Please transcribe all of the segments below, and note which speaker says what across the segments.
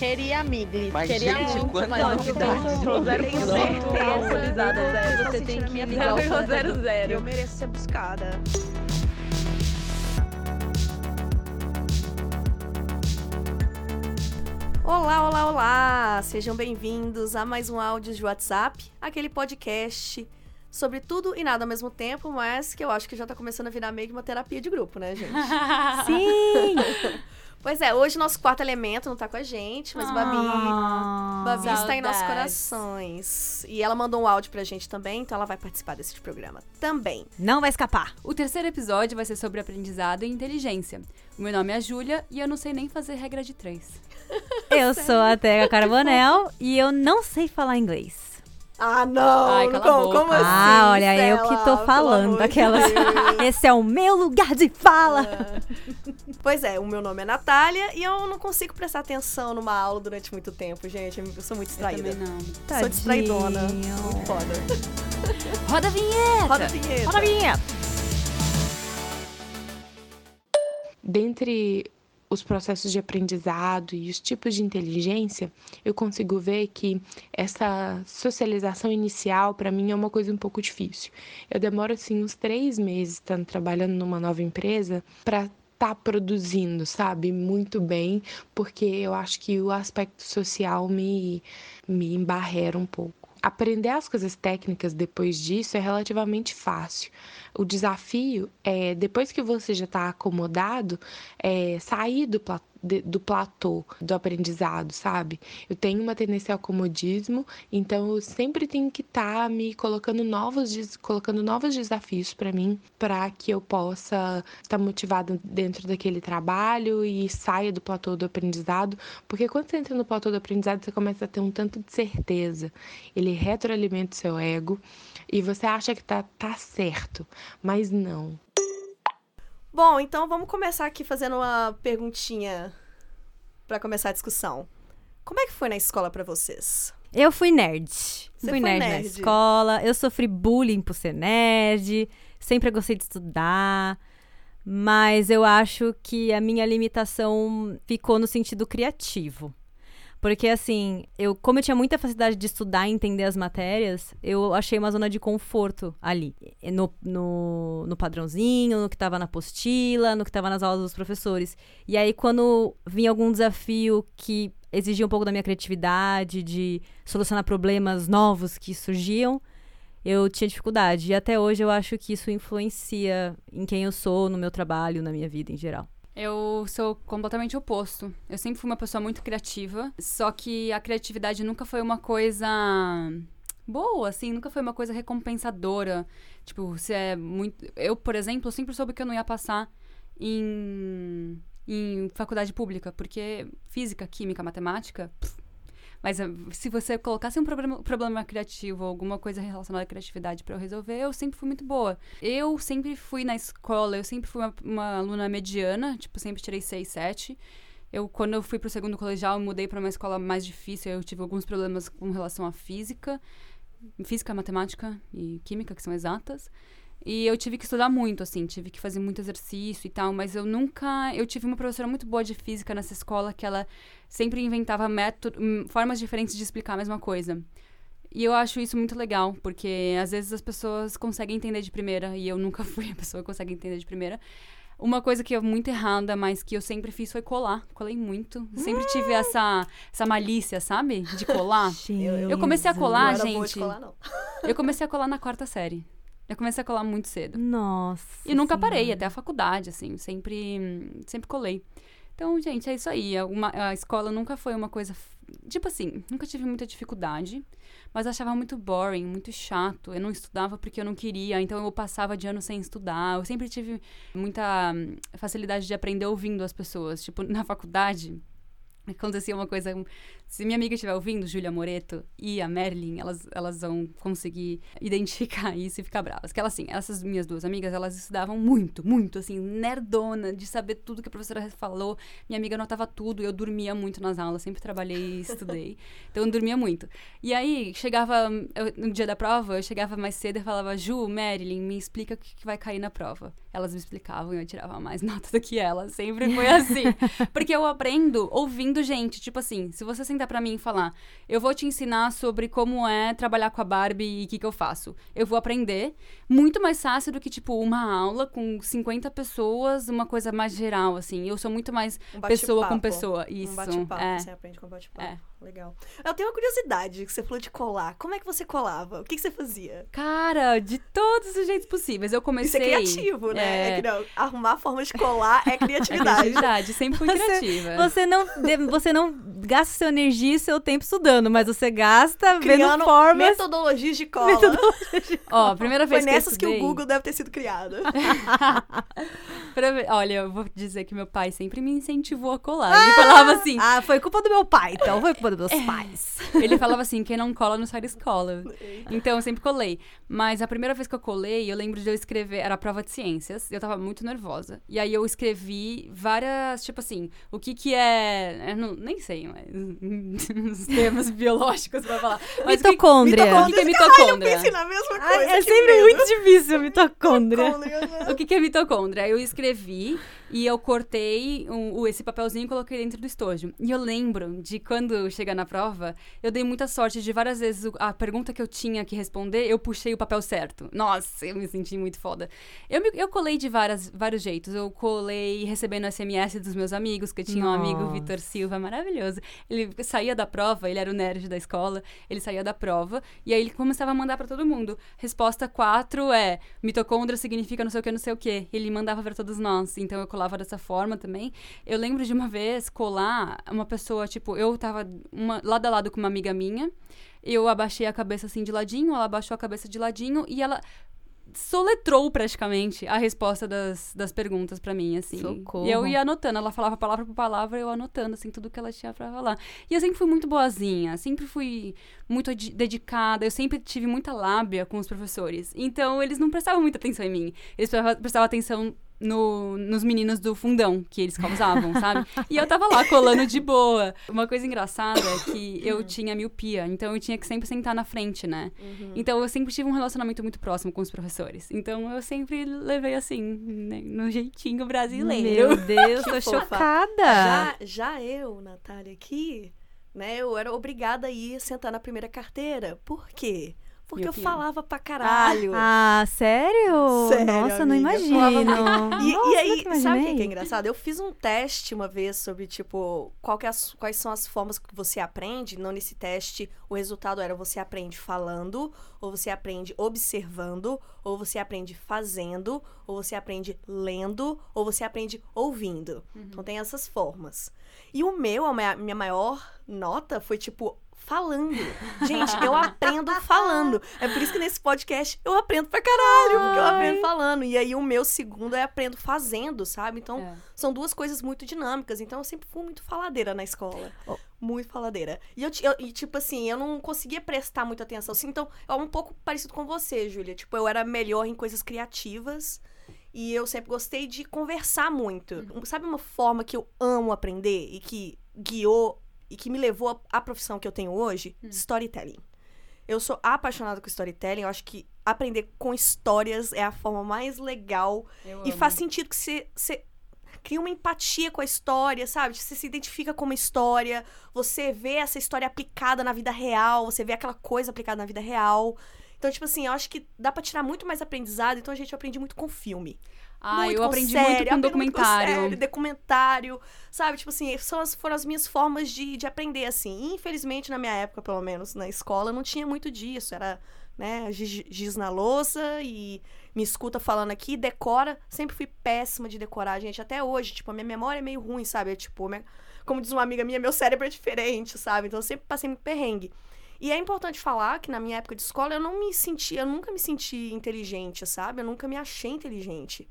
Speaker 1: Queria migli.
Speaker 2: Mas,
Speaker 1: Queria
Speaker 2: gente,
Speaker 1: muito, mas não
Speaker 2: novidades.
Speaker 1: tenho
Speaker 3: Zero por cento atualizada, Zé. Você tem que ligar o
Speaker 4: Eu
Speaker 3: zero.
Speaker 4: mereço ser buscada.
Speaker 5: Olá, olá, olá! Sejam bem-vindos a mais um áudio de WhatsApp, aquele podcast sobre tudo e nada ao mesmo tempo, mas que eu acho que já tá começando a virar meio que uma terapia de grupo, né, gente?
Speaker 6: Sim!
Speaker 5: Pois é, hoje nosso quarto elemento não tá com a gente, mas Babi,
Speaker 6: Ah,
Speaker 5: Babi está em nossos corações. E ela mandou um áudio pra gente também, então ela vai participar desse programa também.
Speaker 6: Não vai escapar.
Speaker 3: O terceiro episódio vai ser sobre aprendizado e inteligência. O meu nome é Júlia e eu não sei nem fazer regra de três.
Speaker 6: Eu sou a Tega Carbonel e eu não sei falar inglês.
Speaker 5: Ah, não!
Speaker 3: Ai, cala a
Speaker 5: como,
Speaker 3: boca.
Speaker 5: como assim?
Speaker 6: ah, olha, eu
Speaker 5: Stella?
Speaker 6: que tô falando
Speaker 5: de
Speaker 6: daquelas. Esse é o meu lugar de fala.
Speaker 5: Pois é, o meu nome é Natália e eu não consigo prestar atenção numa aula durante muito tempo, gente. Eu sou muito
Speaker 3: Eu
Speaker 5: distraída.
Speaker 3: também não.
Speaker 5: Sou distraidona.
Speaker 6: Tadinho.
Speaker 5: Muito foda.
Speaker 3: Roda a vinheta!
Speaker 5: Roda a vinheta.
Speaker 6: Roda a vinheta.
Speaker 7: dentre os processos de aprendizado e os tipos de inteligência, eu consigo ver que essa socialização inicial, para mim, é uma coisa um pouco difícil. Eu demoro, assim, uns três meses estando trabalhando numa nova empresa para estar produzindo, sabe, muito bem, porque eu acho que o aspecto social me, me embarrera um pouco. Aprender as coisas técnicas depois disso é relativamente fácil. O desafio é, depois que você já está acomodado, é sair do, pla- de- do platô do aprendizado, sabe? Eu tenho uma tendência ao comodismo, então eu sempre tenho que estar me colocando novos, colocando novos desafios para mim, para que eu possa estar motivado dentro daquele trabalho e saia do platô do aprendizado, porque quando você entra no platô do aprendizado, você começa a ter um tanto de certeza. Ele retroalimenta o seu ego e você acha que tá, tá certo, mas não.
Speaker 5: Bom, então vamos começar aqui fazendo uma perguntinha pra começar a discussão. Como é que foi na escola pra vocês?
Speaker 6: Eu fui nerd.
Speaker 5: Você
Speaker 6: fui
Speaker 5: foi
Speaker 6: nerd, na
Speaker 5: nerd?
Speaker 6: escola. Eu sofri bullying por ser nerd. Sempre gostei de estudar. Mas eu acho que a minha limitação ficou no sentido criativo. Porque, assim, eu, como eu tinha muita facilidade de estudar e entender as matérias, eu achei uma zona de conforto ali. No, no, no padrãozinho, no que estava na apostila, no que estava nas aulas dos professores. E aí, quando vinha algum desafio que exigia um pouco da minha criatividade, de solucionar problemas novos que surgiam, eu tinha dificuldade. E até hoje eu acho que isso influencia em quem eu sou, no meu trabalho, na minha vida em geral.
Speaker 3: Eu sou completamente oposto. Eu sempre fui uma pessoa muito criativa, só que a criatividade nunca foi uma coisa boa, assim, nunca foi uma coisa recompensadora. Tipo, se é muito. Eu, por exemplo, sempre soube que eu não ia passar em, em faculdade pública, porque física, química, matemática. pff, mas eh, se você colocasse um problema, problema criativo, alguma coisa relacionada à criatividade pra eu resolver, eu sempre fui muito boa. Eu sempre fui na escola, eu sempre fui uma, uma aluna mediana, tipo, sempre tirei 6, 7. Eu, quando eu fui pro segundo colegial, eu mudei pra uma escola mais difícil, eu tive alguns problemas com relação à física, física, matemática e química, que são exatas. E eu tive que estudar muito, assim, tive que fazer muito exercício e tal, mas eu nunca. Eu tive uma professora muito boa de física nessa escola que ela sempre inventava método, hum, formas diferentes de explicar a mesma coisa. E eu acho isso muito legal, porque às vezes as pessoas conseguem entender de primeira, e eu nunca fui a pessoa que consegue entender de primeira. Uma coisa que é muito errada, mas que eu sempre fiz foi colar. Colei muito. Sempre tive essa, essa malícia, sabe? De colar. Eu comecei a colar, gente.
Speaker 5: colar, não.
Speaker 3: Eu comecei a colar na quarta série. Eu comecei a colar muito cedo.
Speaker 6: Nossa.
Speaker 3: E nunca parei,
Speaker 6: Senhora.
Speaker 3: até a faculdade, assim, sempre, sempre colei. Então, gente, é isso aí. A, uma- a escola nunca foi uma coisa. Tipo assim, nunca tive muita dificuldade, mas achava muito boring, muito chato. Eu não estudava porque eu não queria, então eu passava de ano sem estudar. Eu sempre tive muita hum, facilidade de aprender ouvindo as pessoas. Tipo, na faculdade, acontecia uma coisa. Se minha amiga estiver ouvindo, Júlia Moreto e a Merlin, elas, elas vão conseguir identificar isso e ficar bravas. Que elas, assim, essas minhas duas amigas, elas estudavam muito, muito, assim, nerdona, de saber tudo que a professora falou. Minha amiga anotava tudo, eu dormia muito nas aulas, sempre trabalhei e estudei. Então eu dormia muito. E aí, chegava, eu- no dia da prova, eu chegava mais cedo e falava, Ju, Marilyn, me explica o que, que vai cair na prova. elas me explicavam e eu tirava mais nota do que elas. Sempre foi assim. Porque eu aprendo ouvindo gente. Tipo assim, se você sentar pra mim e falar, eu vou te ensinar sobre como é trabalhar com a Barbie e o que, que eu faço. Eu vou aprender muito mais fácil do que, tipo, uma aula com 50 pessoas, uma coisa mais geral, assim. Eu sou muito mais
Speaker 5: Um
Speaker 3: pessoa com pessoa. Isso.
Speaker 5: Um bate-papo,
Speaker 3: é.
Speaker 5: você aprende com bate-papo.
Speaker 3: É.
Speaker 5: Legal. Eu tenho uma curiosidade, que você falou de colar. Como é que você colava? O que, que você fazia?
Speaker 3: Cara, de todos os jeitos possíveis. Eu
Speaker 5: Isso
Speaker 3: comecei.
Speaker 5: é criativo, né?
Speaker 3: É.
Speaker 5: É que não, arrumar forma de colar é
Speaker 3: É
Speaker 5: criatividade.
Speaker 3: criatividade, sempre fui
Speaker 6: Você-
Speaker 3: criativa.
Speaker 6: Você não, de- você não gasta sua energia e seu tempo estudando, mas você gasta
Speaker 5: Criando
Speaker 6: vendo formas.
Speaker 5: metodologias de cola.
Speaker 3: Ó, a primeira
Speaker 5: Foi
Speaker 3: vez que eu
Speaker 5: nessas que, o
Speaker 3: estudei-
Speaker 5: Google deve ter sido criado.
Speaker 3: Olha, eu vou dizer que meu pai sempre me incentivou a colar. Ele falava assim.
Speaker 6: Ah, foi culpa do meu pai, então. Foi culpa dos meus pais.
Speaker 3: Ele falava assim, quem não cola não sai da escola. Então eu sempre colei. Mas a primeira vez que eu colei, eu lembro de eu escrever, era a prova de ciências, e eu tava muito nervosa. E aí eu escrevi várias, tipo assim, o que que é. Eu não, nem sei, mas. os termos biológicos pra falar. Mas que-
Speaker 6: Mitocôndria.
Speaker 3: O que, que é
Speaker 5: Ai, eu
Speaker 3: mitocôndria?
Speaker 5: pensei na mesma
Speaker 6: Ai,
Speaker 5: coisa.
Speaker 6: é
Speaker 5: que
Speaker 6: sempre
Speaker 5: medo.
Speaker 6: muito difícil mitocôndria.
Speaker 5: Mitocôndria?
Speaker 3: O que, que é mitocôndria? Eu escrevi e eu cortei um- esse papelzinho e coloquei dentro do estojo. E eu lembro de quando chegar na prova, eu dei muita sorte de várias vezes a pergunta que eu tinha que responder, eu puxei o papel certo. Nossa, eu me senti muito foda. Eu, me- eu colei de várias, vários jeitos. Eu colei recebendo SMS dos meus amigos, que eu tinha um amigo,
Speaker 6: Nossa.
Speaker 3: Vitor Silva, maravilhoso. Ele saía da prova, ele era o nerd da escola, ele saía da prova, e aí ele começava a mandar pra todo mundo. Resposta 4 é: mitocôndria significa não sei o que, não sei o que. Ele mandava pra todos nós. Então eu colava dessa forma também. Eu lembro de uma vez colar uma pessoa, tipo, eu tava uma, lado a lado com uma amiga minha. Eu abaixei a cabeça assim de ladinho, ela abaixou a cabeça de ladinho e ela soletrou praticamente a resposta das, das perguntas pra mim, assim.
Speaker 6: Socorro.
Speaker 3: E eu ia anotando, ela falava palavra por palavra, eu anotando, assim, tudo que ela tinha pra falar. E eu sempre fui muito boazinha, sempre fui muito de- dedicada, eu sempre tive muita lábia com os professores. Então, eles não prestavam muita atenção em mim. Eles prestavam atenção no- nos meninos do fundão que eles causavam, sabe? E eu tava lá colando de boa. Uma coisa engraçada é que eu tinha miopia, então eu tinha que sempre sentar na frente, né? Então eu sempre tive um relacionamento muito próximo com os professores. Então eu sempre levei assim, né, no jeitinho brasileiro.
Speaker 6: Meu Deus, tô
Speaker 5: fofa.
Speaker 6: chocada.
Speaker 5: Já, já eu, Natália, aqui, né, eu era obrigada a ir sentar na primeira carteira. Por quê? Porque eu
Speaker 3: Miopia.
Speaker 5: falava pra caralho.
Speaker 6: Ah, sério?
Speaker 5: Sério,
Speaker 6: Nossa, não
Speaker 5: amiga,
Speaker 6: imagino.
Speaker 5: falava E,
Speaker 6: Nossa,
Speaker 5: e aí, sabe o que é engraçado? Eu fiz um teste uma vez sobre, tipo, é as- quais são as formas que você aprende. Não nesse teste, o resultado era você aprende falando, ou você aprende observando, ou você aprende fazendo, ou você aprende lendo, ou você aprende ouvindo. Então tem essas formas. E o meu, a minha maior nota foi, tipo, falando. Gente, eu aprendo falando. É por isso que nesse podcast eu aprendo pra caralho, porque eu aprendo falando. E aí o meu segundo é aprendo fazendo, sabe? Então
Speaker 3: É.
Speaker 5: são duas coisas muito dinâmicas. Então eu sempre fui muito faladeira na escola.
Speaker 6: Oh.
Speaker 5: Muito faladeira. E, eu, eu- e, tipo assim, eu não conseguia prestar muita atenção. Assim, então, é um pouco parecido com você, Júlia. Tipo, eu era melhor em coisas criativas. E eu sempre gostei de conversar muito.
Speaker 3: Uhum.
Speaker 5: Sabe uma forma que eu amo aprender e que guiou e que me levou à profissão que eu tenho hoje?
Speaker 3: Hum.
Speaker 5: Storytelling. Eu sou apaixonada com storytelling. Eu acho que aprender com histórias é a forma mais legal
Speaker 3: Eu
Speaker 5: e
Speaker 3: amo.
Speaker 5: faz sentido que você, você cria uma empatia com a história, sabe? Você se identifica com uma história, você vê essa história aplicada na vida real, você vê aquela coisa aplicada na vida real. Então, tipo assim, eu acho que dá pra tirar muito mais aprendizado. Então, a gente aprende muito com filme.
Speaker 3: Ah,
Speaker 5: muito
Speaker 3: eu aprendi
Speaker 5: série,
Speaker 3: muito com
Speaker 5: aprendo muito com
Speaker 3: documentário.
Speaker 5: série, documentário, sabe? Tipo assim, são as, foram as minhas formas de, de aprender, assim. Infelizmente, na minha época, pelo menos, na escola, não tinha muito disso. Era, né, giz, giz na louça e me escuta falando aqui, decora. Sempre fui péssima de decorar, gente. Até hoje, tipo, a minha memória é meio ruim, sabe? É, tipo, minha- como diz uma amiga minha, meu cérebro é diferente, sabe? Então, eu sempre passei muito perrengue. E é importante falar que na minha época de escola eu não me sentia, eu nunca me senti inteligente, sabe? Eu nunca me achei inteligente.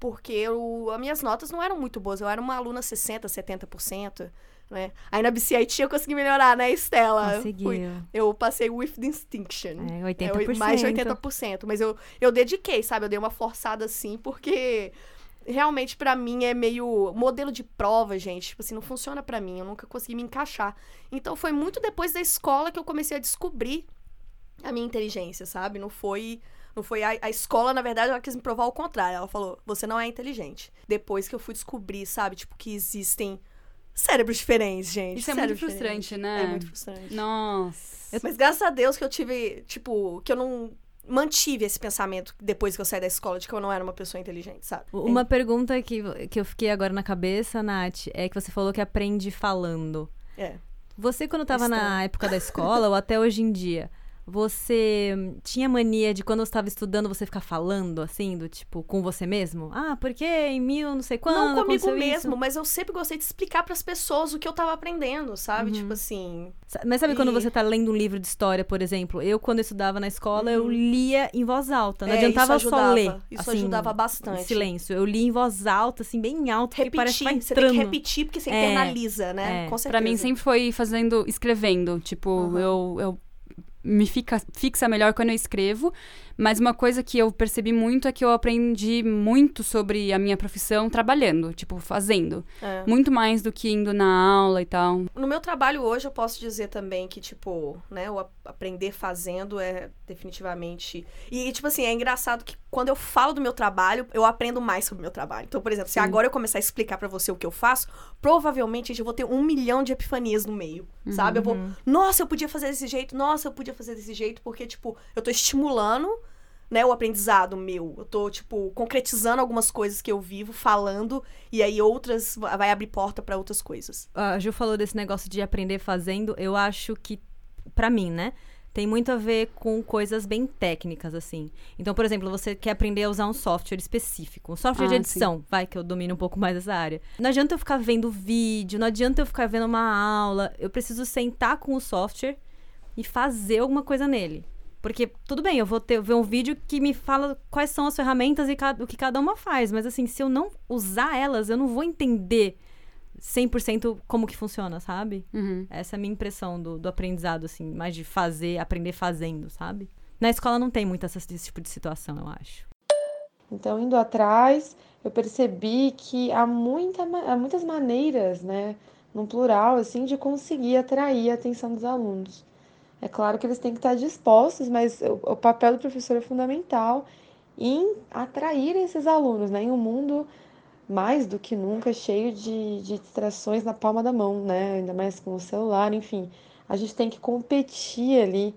Speaker 5: Porque eu, as minhas notas não eram muito boas. Eu era uma aluna 60%, 70%, né? Aí na BCIT eu consegui melhorar, né, Estela? Fui-
Speaker 6: Conseguiu.
Speaker 5: Eu passei with distinction.
Speaker 6: É,
Speaker 5: É,
Speaker 6: 80%.
Speaker 5: mais de 80%. Mas eu, eu dediquei, sabe? Eu dei uma forçada assim, porque realmente pra mim é meio modelo de prova, gente. Tipo assim, não funciona pra mim. Eu nunca consegui me encaixar. Então foi muito depois da escola que eu comecei a descobrir a minha inteligência, sabe? Não foi Não foi a, a escola, na verdade, ela quis me provar o contrário. Ela falou: você não é inteligente. Depois que eu fui descobrir, sabe, tipo, que existem cérebros diferentes, gente.
Speaker 3: Isso é muito
Speaker 5: cérebros
Speaker 3: frustrante, né?
Speaker 5: É muito frustrante.
Speaker 3: Nossa.
Speaker 5: Mas graças a Deus que eu tive, tipo, que eu não mantive esse pensamento depois que eu saí da escola de que eu não era uma pessoa inteligente, sabe?
Speaker 6: Uma pergunta que, que eu fiquei agora na cabeça, Nath, é que você falou que aprende falando.
Speaker 5: É.
Speaker 6: Você, quando estava na época da escola, ou até hoje em dia, você tinha mania de quando você estava estudando você ficar falando, assim, do tipo, com você mesmo? Ah, porque em mil não sei quando
Speaker 5: não comigo mesmo,
Speaker 6: isso?
Speaker 5: mas eu sempre gostei de explicar pras pessoas o que eu tava aprendendo, sabe?
Speaker 6: Uhum.
Speaker 5: Tipo assim.
Speaker 6: Mas sabe quando
Speaker 5: E-
Speaker 6: você tá lendo um livro de história, por exemplo? Eu, quando eu estudava na escola, eu lia em voz alta. Não
Speaker 5: Uhum. é,
Speaker 6: adiantava
Speaker 5: isso
Speaker 6: só
Speaker 5: ajudava,
Speaker 6: ler.
Speaker 5: Isso
Speaker 6: assim,
Speaker 5: ajudava
Speaker 6: Em
Speaker 5: bastante.
Speaker 6: silêncio. Eu li em voz alta, assim, bem alto, que parece que vai
Speaker 5: Repetir, você tem que repetir porque você
Speaker 6: É,
Speaker 5: internaliza, né?
Speaker 6: é.
Speaker 5: Com certeza.
Speaker 3: Pra mim sempre foi fazendo, escrevendo. Tipo,
Speaker 5: Aham.
Speaker 3: eu, eu me fica, fixa melhor quando eu escrevo. Mas uma coisa que eu percebi muito é que eu aprendi muito sobre a minha profissão trabalhando, tipo, fazendo.
Speaker 5: É.
Speaker 3: Muito mais do que indo na aula e tal.
Speaker 5: No meu trabalho hoje, eu posso dizer também que, tipo, né, o aprender fazendo é definitivamente. E, tipo assim, é engraçado que quando eu falo do meu trabalho, eu aprendo mais sobre o meu trabalho. Então, por exemplo, se
Speaker 3: Sim.
Speaker 5: agora eu começar a explicar pra você o que eu faço, provavelmente gente, eu vou ter um milhão de epifanias no meio, sabe? Eu vou, nossa, eu podia fazer desse jeito, nossa, eu podia fazer desse jeito, porque, tipo, eu tô estimulando. Né, o aprendizado meu. Eu tô, tipo, concretizando algumas coisas que eu vivo, falando, e aí outras vai abrir porta pra outras coisas.
Speaker 6: A Ju falou desse negócio de aprender fazendo. Eu acho que, pra mim, né? Tem muito a ver com coisas bem técnicas, assim. Então, por exemplo, você quer aprender a usar um software específico. Um software de
Speaker 3: Ah,
Speaker 6: edição, vai, que eu domino um pouco mais essa área. Não adianta eu ficar vendo vídeo, não adianta eu ficar vendo uma aula. Eu preciso sentar com o software e fazer alguma coisa nele. Porque, tudo bem, eu vou ter, ver um vídeo que me fala quais são as ferramentas e ca- o que cada uma faz. Mas, assim, se eu não usar elas, eu não vou entender 100% como que funciona, sabe?
Speaker 3: Uhum.
Speaker 6: Essa é a minha impressão do, do aprendizado, assim, mais de fazer, aprender fazendo, sabe? Na escola não tem muito essa- esse tipo de situação, eu acho.
Speaker 8: Então, indo atrás, eu percebi que há, muita, há muitas maneiras, né, no plural, assim, de conseguir atrair a atenção dos alunos. É claro que eles têm que estar dispostos, mas o, o papel do professor é fundamental em atrair esses alunos, né, em um mundo mais do que nunca cheio de, de distrações na palma da mão, né, ainda mais com o celular, enfim. A gente tem que competir ali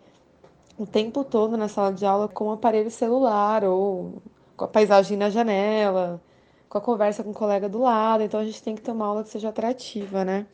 Speaker 8: o tempo todo na sala de aula com o aparelho celular ou com a paisagem na janela, com a conversa com o colega do lado. Então a gente tem que ter uma aula que seja atrativa, né?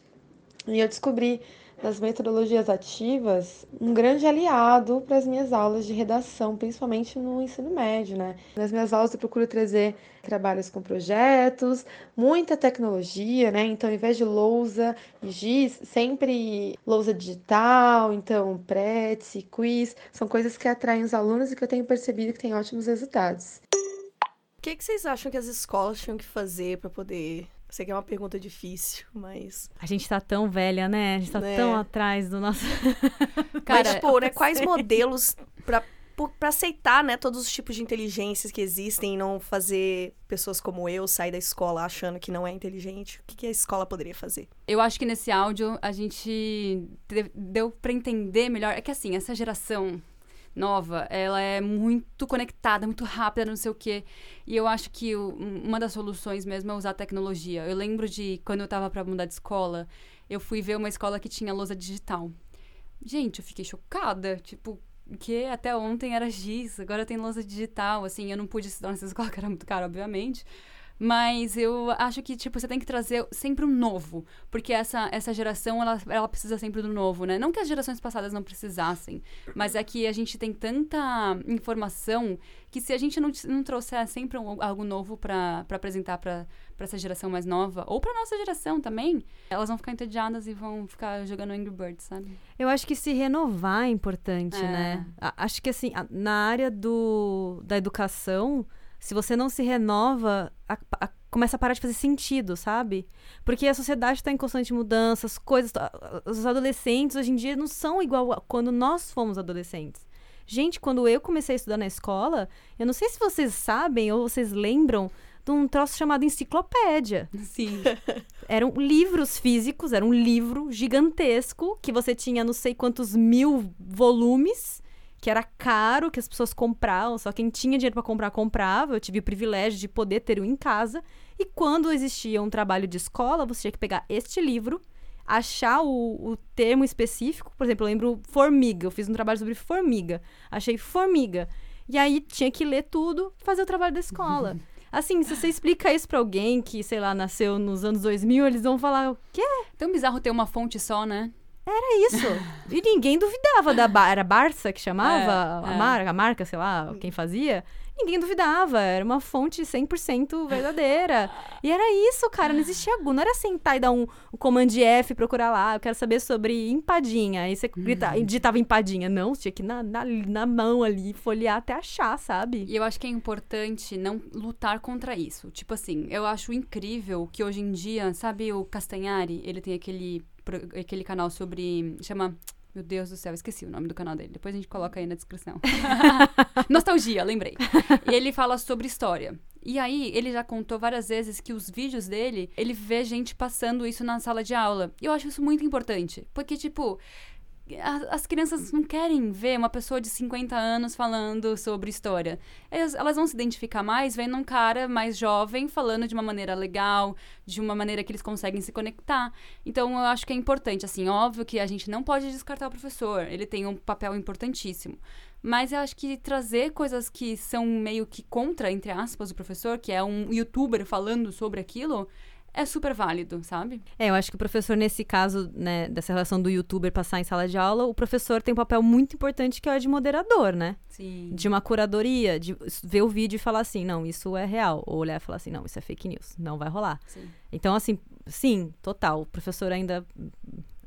Speaker 8: E eu descobri nas metodologias ativas um grande aliado para as minhas aulas de redação, principalmente no ensino médio, né? Nas minhas aulas eu procuro trazer trabalhos com projetos, muita tecnologia, né? Então, ao invés de lousa e giz, sempre lousa digital, então Prezi, quiz, são coisas que atraem os alunos e que eu tenho percebido que têm ótimos resultados.
Speaker 5: O que, que vocês acham que as escolas tinham que fazer pra poder. Sei que é uma pergunta difícil, mas.
Speaker 6: A gente tá tão velha, né? A gente tá
Speaker 5: Né?
Speaker 6: tão atrás do nosso.
Speaker 3: Cara,
Speaker 5: mas, tipo, né, quais modelos pra, por- pra aceitar, né, todos os tipos de inteligências que existem e não fazer pessoas como eu sair da escola achando que não é inteligente? O que, que a escola poderia fazer?
Speaker 3: Eu acho que nesse áudio a gente de- deu pra entender melhor. É que assim, essa geração nova, ela é muito conectada, muito rápida, não sei o quê. E eu acho que o- uma das soluções mesmo é usar tecnologia. Eu lembro de quando eu tava pra mudar de escola, eu fui ver uma escola que tinha lousa digital. Gente, eu fiquei chocada. Tipo, que até ontem era giz, agora tem lousa digital. Assim, eu não pude estudar nessa escola, que era muito caro, obviamente. Mas eu acho que, tipo, você tem que trazer sempre um novo. Porque essa, essa geração, ela, ela precisa sempre do novo, né? Não que as gerações passadas não precisassem. Mas é que a gente tem tanta informação que se a gente não, não trouxer sempre um- algo novo pra apresentar pra essa geração mais nova, ou pra nossa geração também, elas vão ficar entediadas e vão ficar jogando Angry Birds, sabe?
Speaker 6: Eu acho que se renovar é importante,
Speaker 3: É.
Speaker 6: né? A- Acho que assim, a- na área do, da educação, se você não se renova, a- a- começa a parar de fazer sentido, sabe? Porque a sociedade está em constante mudança, as coisas. Os adolescentes hoje em dia não são igual a quando nós fomos adolescentes. Gente, quando eu comecei a estudar na escola, eu não sei se vocês sabem ou vocês lembram de um troço chamado enciclopédia.
Speaker 3: Sim.
Speaker 6: Eram livros físicos, era um livro gigantesco que você tinha não sei quantos mil volumes que era caro, que as pessoas compravam, só quem tinha dinheiro para comprar comprava. Eu tive o privilégio de poder ter um em casa. E quando existia um trabalho de escola, você tinha que pegar este livro, achar o, o termo específico. Por exemplo, eu lembro formiga. Eu fiz um trabalho sobre formiga. Achei formiga. E aí tinha que ler tudo, fazer o trabalho da escola. Assim, se você explica isso pra alguém que, sei lá, nasceu nos anos 2000, eles vão falar: o quê?
Speaker 3: Tão bizarro ter uma fonte só, né?
Speaker 6: Era isso. e ninguém duvidava da Bar era Barça que chamava
Speaker 3: É,
Speaker 6: a
Speaker 3: é.
Speaker 6: marca, a marca, sei lá, quem fazia. Ninguém duvidava, era uma fonte 100% verdadeira. E era isso, cara, não existia Google, não era sentar e dar um, um command F e procurar lá, eu quero saber sobre empadinha. Aí você grita, digitava empadinha. Não, você tinha que ir na, na, na mão ali, folhear até achar, sabe?
Speaker 3: E eu acho que é importante não lutar contra isso. Tipo assim, eu acho incrível que hoje em dia, sabe o Castanhari? Ele tem aquele, aquele canal sobre. chama. Meu Deus do céu, esqueci o nome do canal dele. Depois a gente coloca aí na descrição. Nostalgia, lembrei. E ele fala sobre história. E aí, ele já contou várias vezes que os vídeos dele, ele vê gente passando isso na sala de aula. E eu acho isso muito importante. Porque, tipo, as crianças não querem ver uma pessoa de 50 anos falando sobre história. Elas, vão se identificar mais vendo um cara mais jovem falando de uma maneira legal, de uma maneira que eles conseguem se conectar. Então, eu acho que é importante. Assim, óbvio que a gente não pode descartar o professor. Ele tem um papel importantíssimo. Mas eu acho que trazer coisas que são meio que contra, entre aspas, o professor, que é um youtuber falando sobre aquilo, é super válido, sabe?
Speaker 6: É, eu acho que o professor, nesse caso, né, dessa relação do youtuber passar em sala de aula, o professor tem um papel muito importante que é o de moderador, né?
Speaker 3: Sim.
Speaker 6: De uma curadoria, de ver o vídeo e falar assim, não, isso é real. Ou olhar e falar assim, não, isso é fake news, não vai rolar.
Speaker 3: Sim.
Speaker 6: Então, assim, sim, total. O professor ainda.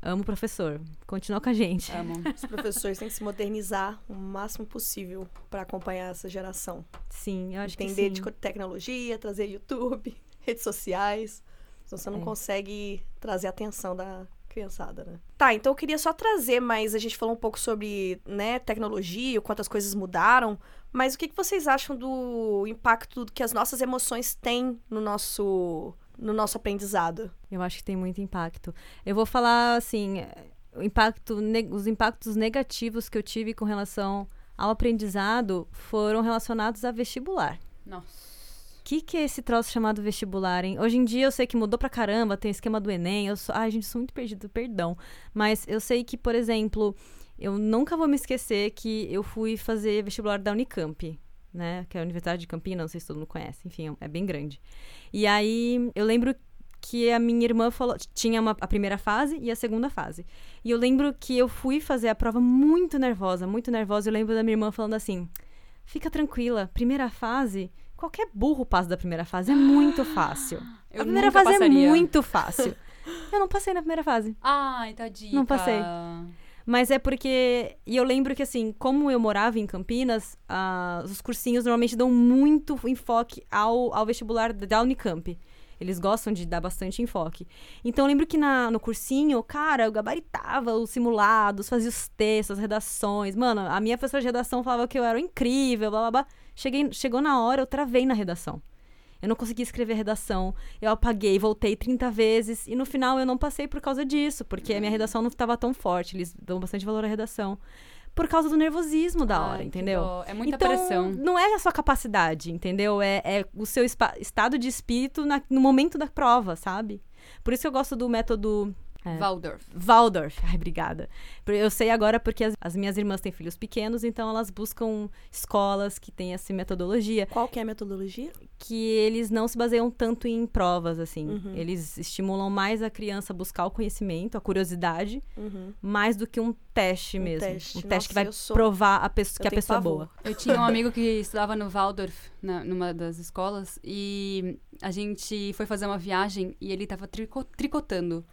Speaker 6: Amo o professor. Continua com a gente.
Speaker 3: Amo.
Speaker 5: Os professores têm que se modernizar o máximo possível para acompanhar essa geração.
Speaker 6: Sim, eu acho
Speaker 5: Entender
Speaker 6: que sim.
Speaker 5: de co- tecnologia, trazer YouTube, redes sociais. Senão você não
Speaker 6: É.
Speaker 5: consegue trazer a atenção da criançada, né? Tá, então eu queria só trazer mais. A gente falou um pouco sobre, né, tecnologia, o quanto as coisas mudaram. Mas o que, que vocês acham do impacto que as nossas emoções têm no nosso, no nosso aprendizado?
Speaker 6: Eu acho que tem muito impacto. Eu vou falar, assim, o impacto, os impactos negativos que eu tive com relação ao aprendizado foram relacionados a vestibular.
Speaker 3: Nossa.
Speaker 6: Que, que é esse troço chamado vestibular, hein? Hoje em dia eu sei que mudou pra caramba, tem esquema do Enem. Eu sou... Ai, gente, sou muito perdida, perdão. Mas eu sei que, por exemplo, eu nunca vou me esquecer que eu fui fazer vestibular da Unicamp, né? Que é a Universidade de Campinas, não sei se todo mundo conhece. Enfim, é bem grande. E aí eu lembro que a minha irmã falou. Tinha uma, a primeira fase e a segunda fase. E eu lembro que eu fui fazer a prova muito nervosa, muito nervosa. Eu lembro da minha irmã falando assim: fica tranquila, primeira fase. Qualquer burro passa da primeira fase, é muito fácil.
Speaker 3: Eu
Speaker 6: a primeira fase
Speaker 3: passaria.
Speaker 6: é muito fácil. eu não passei na primeira fase.
Speaker 3: Ai, tadinha.
Speaker 6: Não passei. Mas é porque. E eu lembro que, assim, como eu morava em Campinas, ah, os cursinhos normalmente dão muito enfoque ao, ao vestibular da Unicamp. Eles gostam de dar bastante enfoque. Então eu lembro que na, no cursinho, cara, eu gabaritava os simulados, fazia os textos, as redações. Mano, a minha professora de redação falava que eu era incrível, blá blá blá. Cheguei, chegou na hora, eu travei na redação. Eu não consegui escrever redação, eu apaguei, voltei 30 vezes, e no final eu não passei por causa disso, porque a minha redação não estava tão forte, eles dão bastante valor à redação. Por causa do nervosismo da hora,
Speaker 3: Ai,
Speaker 6: entendeu?
Speaker 3: É muita
Speaker 6: então,
Speaker 3: pressão.
Speaker 6: não é a sua capacidade, entendeu? É, é o seu estado de espírito na- no momento da prova, sabe? Por isso que eu gosto do método É.
Speaker 3: Waldorf.
Speaker 6: Waldorf. Ai, obrigada. Eu sei agora porque as, as minhas irmãs têm filhos pequenos, então elas buscam escolas que têm essa metodologia,
Speaker 5: Qual que é a metodologia?
Speaker 6: que eles não se baseiam tanto em provas, assim.
Speaker 5: Uhum.
Speaker 6: Eles estimulam mais a criança a buscar o conhecimento, a curiosidade,
Speaker 5: Uhum.
Speaker 6: mais do que um teste
Speaker 5: Um
Speaker 6: mesmo.
Speaker 5: teste.
Speaker 6: Um teste
Speaker 5: Nossa,
Speaker 6: que vai
Speaker 5: sou-
Speaker 6: provar a pessoa, que a pessoa é boa.
Speaker 3: Eu tinha um amigo que estudava no Waldorf, na, numa das escolas, e a gente foi fazer uma viagem e ele tava trico- tricotando.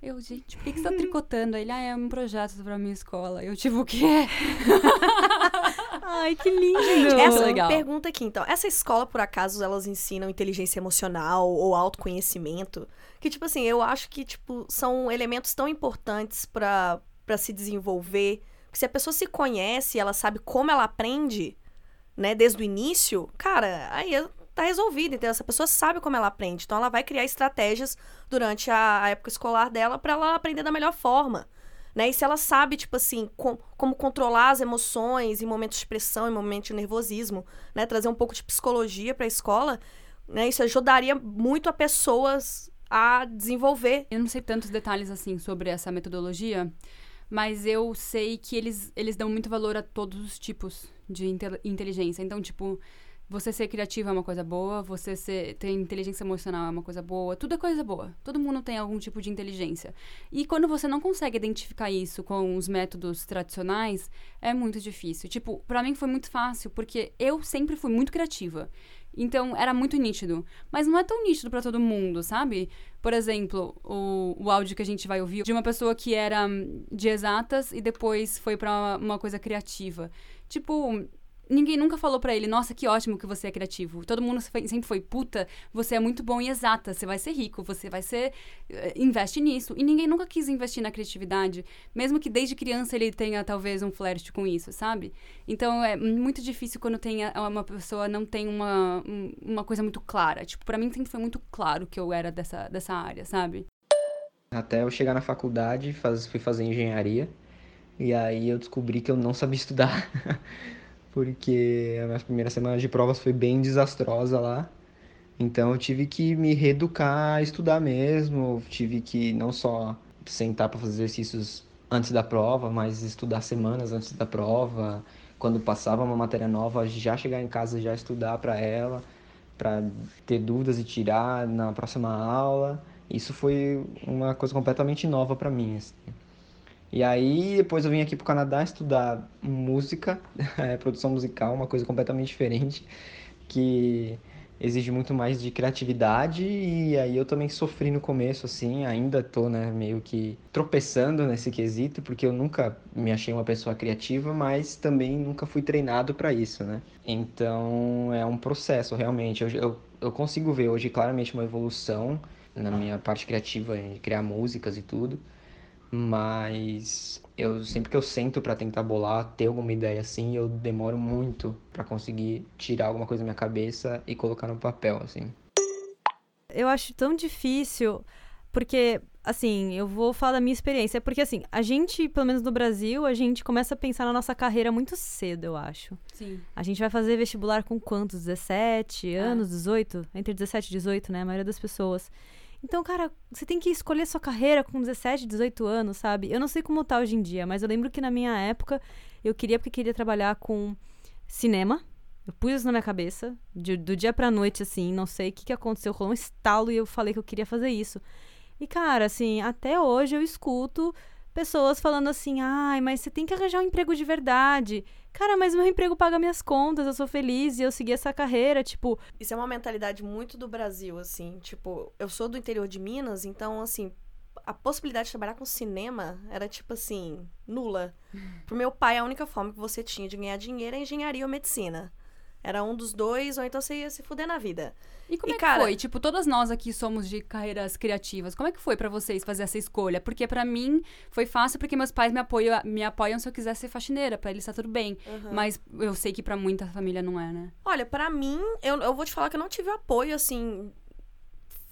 Speaker 3: Eu, gente, por que, que você tá tricotando? Aí Ele, ah, é um projeto pra minha escola. Eu, tipo, o quê?
Speaker 6: Ai, que lindo!
Speaker 5: Essa
Speaker 3: legal.
Speaker 5: pergunta aqui, então. Essa escola, por acaso, elas ensinam inteligência emocional ou autoconhecimento? Que, tipo assim, eu acho que, tipo, são elementos tão importantes pra pra se desenvolver. Porque se a pessoa se conhece, ela sabe como ela aprende, né, desde o início, cara, aí tá resolvido. Então, essa pessoa sabe como ela aprende. Então, ela vai criar estratégias durante a, época escolar dela pra ela aprender da melhor forma. né? E se ela sabe, tipo assim, com, como controlar as emoções em momentos de pressão, em momentos de nervosismo, né? Trazer um pouco de psicologia para a escola, né? Isso ajudaria muito a pessoas a desenvolver.
Speaker 3: Eu não sei tantos detalhes assim sobre essa metodologia, mas eu sei que eles, eles dão muito valor a todos os tipos de inteligência. Então, tipo, você ser criativo é uma coisa boa, você ser, ter inteligência emocional é uma coisa boa, tudo é coisa boa. Todo mundo tem algum tipo de inteligência. E quando você não consegue identificar isso com os métodos tradicionais, é muito difícil. Tipo, para mim foi muito fácil, porque eu sempre fui muito criativa. Então, era muito nítido. Mas não é tão nítido para todo mundo, sabe? Por exemplo, o, o áudio que a gente vai ouvir de uma pessoa que era hum, de exatas e depois foi para uma, uma coisa criativa. Tipo, ninguém nunca falou para ele, nossa, que ótimo que você é criativo. Todo mundo sempre foi, puta, você é muito bom e exata, você vai ser rico, você vai ser. Eh, investe nisso. E ninguém nunca quis investir na criatividade, mesmo que desde criança ele tenha talvez um flash com isso, sabe? Então é muito difícil quando tem uma pessoa não tem uma, uma coisa muito clara. Tipo, para mim sempre foi muito claro que eu era dessa, dessa área, sabe?
Speaker 9: Até eu chegar na faculdade, faz, fui fazer engenharia. E aí eu descobri que eu não sabia estudar. Porque a minha primeira semana de provas foi bem desastrosa lá. Então eu tive que me reeducar a estudar mesmo, tive que não só sentar para fazer exercícios antes da prova, mas estudar semanas antes da prova. Quando passava uma matéria nova, já chegar em casa já estudar para ela, para ter dúvidas e tirar na próxima aula. Isso foi uma coisa completamente nova para mim. Assim. E aí depois eu vim aqui pro Canadá estudar música, é, produção musical, uma coisa completamente diferente, que exige muito mais de criatividade e aí eu também sofri no começo assim, ainda tô, né, meio que tropeçando nesse quesito, porque eu nunca me achei uma pessoa criativa, mas também nunca fui treinado para isso, né? Então é um processo realmente. Eu, eu, eu consigo ver hoje claramente uma evolução na minha parte criativa, de criar músicas e tudo mas eu sempre que eu sento para tentar bolar, ter alguma ideia assim, eu demoro muito para conseguir tirar alguma coisa da minha cabeça e colocar no papel, assim.
Speaker 6: Eu acho tão difícil, porque assim, eu vou falar da minha experiência, porque assim, a gente, pelo menos no Brasil, a gente começa a pensar na nossa carreira muito cedo, eu acho.
Speaker 3: Sim.
Speaker 6: A gente vai fazer vestibular com quantos? 17 é. anos, 18? Entre 17 e 18, né? A maioria das pessoas. Então, cara, você tem que escolher sua carreira com 17, 18 anos, sabe? Eu não sei como tá hoje em dia, mas eu lembro que na minha época eu queria porque queria trabalhar com cinema. Eu pus isso na minha cabeça, de, do dia pra noite, assim, não sei o que, que aconteceu, rolou um estalo e eu falei que eu queria fazer isso. E, cara, assim, até hoje eu escuto pessoas falando assim: ai, mas você tem que arranjar um emprego de verdade. Cara, mas meu emprego paga minhas contas, eu sou feliz e eu segui essa carreira, tipo.
Speaker 5: Isso é uma mentalidade muito do Brasil, assim. Tipo, eu sou do interior de Minas, então, assim, a possibilidade de trabalhar com cinema era, tipo assim, nula. Pro meu pai, a única forma que você tinha de ganhar dinheiro é engenharia ou medicina. Era um dos dois, ou então você ia se fuder na vida.
Speaker 3: E como e, é que cara... foi? Tipo, todas nós aqui somos de carreiras criativas. Como é que foi para vocês fazer essa escolha? Porque para mim foi fácil porque meus pais me apoiam, me apoiam se eu quiser ser faxineira, para eles tá tudo bem. Uhum. Mas eu sei que para muita família não é, né?
Speaker 5: Olha, para mim, eu, eu vou te falar que eu não tive apoio assim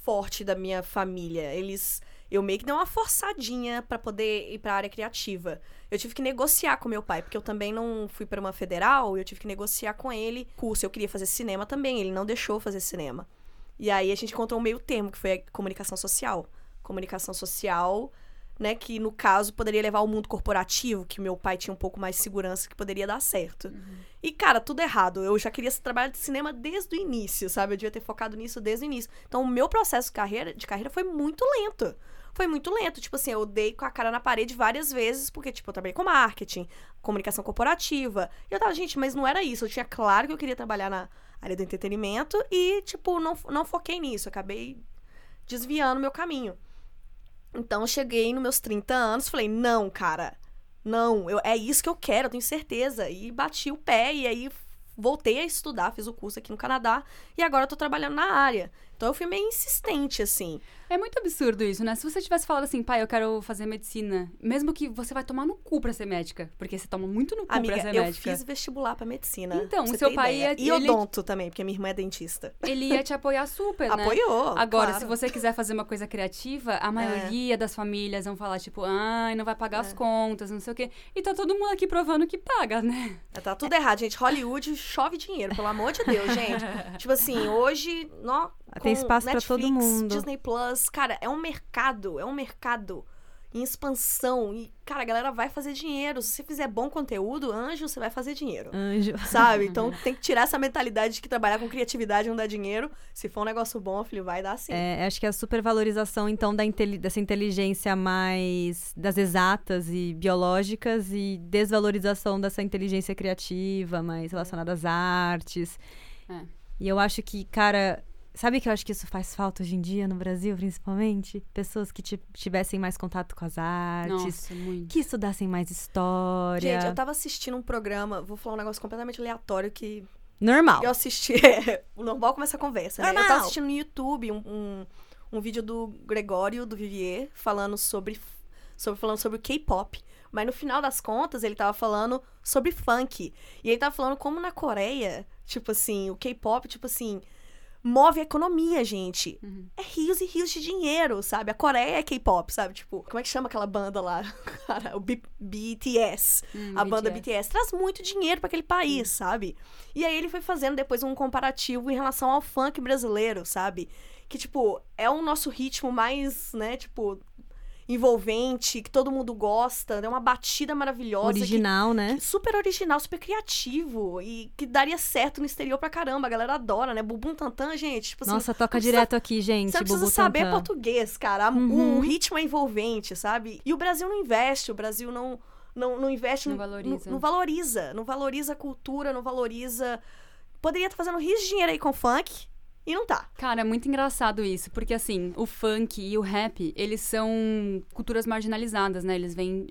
Speaker 5: forte da minha família. Eles eu meio que dei uma forçadinha para poder ir para a área criativa. Eu tive que negociar com meu pai, porque eu também não fui para uma federal, eu tive que negociar com ele curso. Eu queria fazer cinema também, ele não deixou fazer cinema. E aí a gente encontrou um meio termo, que foi a comunicação social. Comunicação social né? Que no caso poderia levar ao mundo corporativo, que meu pai tinha um pouco mais de segurança que poderia dar certo. Uhum. E, cara, tudo errado. Eu já queria trabalhar de cinema desde o início, sabe? Eu devia ter focado nisso desde o início. Então, o meu processo de carreira, de carreira foi muito lento. Foi muito lento. Tipo assim, eu dei com a cara na parede várias vezes, porque, tipo, eu trabalhei com marketing, comunicação corporativa. E eu tava, gente, mas não era isso. Eu tinha claro que eu queria trabalhar na área do entretenimento e, tipo, não, não foquei nisso. acabei desviando meu caminho. Então eu cheguei nos meus 30 anos, falei: "Não, cara. Não, eu, é isso que eu quero, eu tenho certeza". E bati o pé e aí voltei a estudar, fiz o curso aqui no Canadá e agora eu tô trabalhando na área. Então eu fui meio insistente assim.
Speaker 3: É muito absurdo isso, né? Se você tivesse falado assim, pai, eu quero fazer medicina, mesmo que você vai tomar no cu pra ser médica, porque você toma muito no cu
Speaker 5: Amiga,
Speaker 3: pra ser
Speaker 5: eu
Speaker 3: médica.
Speaker 5: fiz vestibular pra medicina.
Speaker 3: Então,
Speaker 5: pra você
Speaker 3: seu pai
Speaker 5: ideia.
Speaker 3: ia-
Speaker 5: E
Speaker 3: ele-
Speaker 5: odonto também, porque minha irmã é dentista.
Speaker 3: Ele ia te apoiar super, né?
Speaker 5: Apoiou.
Speaker 3: Agora,
Speaker 5: claro.
Speaker 3: se você quiser fazer uma coisa criativa, a maioria das famílias vão falar, tipo, ai, não vai pagar as contas, não sei o quê. E tá todo mundo aqui provando que paga, né?
Speaker 5: Tá tudo errado, gente. Hollywood chove dinheiro, pelo amor de Deus, gente. tipo assim, hoje, nó,
Speaker 6: Tem espaço pra
Speaker 5: Netflix,
Speaker 6: todo mundo.
Speaker 5: Disney Plus, cara, é um mercado, é um mercado em expansão. E, cara, a galera vai fazer dinheiro. Se você fizer bom conteúdo, anjo, você vai fazer dinheiro.
Speaker 6: Anjo.
Speaker 5: Sabe? Então tem que tirar essa mentalidade de que trabalhar com criatividade não dá dinheiro. Se for um negócio bom, filho, vai dar sim.
Speaker 6: É, acho que a supervalorização, então, da inteli- dessa inteligência mais das exatas e biológicas e desvalorização dessa inteligência criativa, mais relacionada às artes.
Speaker 3: É.
Speaker 6: E eu acho que, cara, sabe que eu acho que isso faz falta hoje em dia no Brasil, principalmente? Pessoas que ti- tivessem mais contato com as artes,
Speaker 3: Nossa, muito.
Speaker 6: que estudassem mais história.
Speaker 5: Gente, eu tava assistindo um programa, vou falar um negócio completamente aleatório que
Speaker 6: Normal.
Speaker 5: Eu assisti. o normal começa a conversa, né? Eu tava assistindo no YouTube um, um, um vídeo do Gregório, do Vivier, falando sobre, sobre, falando sobre o K-pop. Mas no final das contas, ele tava falando sobre funk. E ele tava falando como na Coreia, tipo assim, o K-pop, tipo assim, move a economia, gente. É rios e rios de dinheiro, sabe? A Coreia é K-pop, sabe? Tipo, como é que chama aquela banda lá? Cara, o B- BTS
Speaker 3: Hum,
Speaker 5: a banda
Speaker 3: BTS.
Speaker 5: BTS traz muito dinheiro pra aquele país, sabe? E aí ele foi fazendo depois um comparativo em relação ao funk brasileiro, sabe? Que, tipo, é o nosso ritmo mais, né, tipo, envolvente, que todo mundo gosta, é uma batida maravilhosa. que-
Speaker 6: Original, né?
Speaker 5: que- super original, super criativo e que daria certo no exterior pra caramba. A galera adora, né? Bubum Tantan, gente. Tipo assim,
Speaker 6: Nossa, toca
Speaker 5: não precisa-
Speaker 6: direto aqui, gente.
Speaker 5: você não precisa
Speaker 6: Bubu
Speaker 5: saber
Speaker 6: Tantan.
Speaker 5: português, cara.
Speaker 6: Uhum.
Speaker 5: O ritmo é envolvente, sabe? E o Brasil não investe, o Brasil não, não, não investe...
Speaker 3: Não
Speaker 5: no-
Speaker 3: valoriza.
Speaker 5: Não, não valoriza. Não valoriza a cultura, não valoriza... Poderia estar fazendo rios de dinheiro aí com funk e não tá.
Speaker 3: Cara, é muito engraçado isso, porque assim, o funk e o rap, eles são culturas marginalizadas, né? Eles vêm.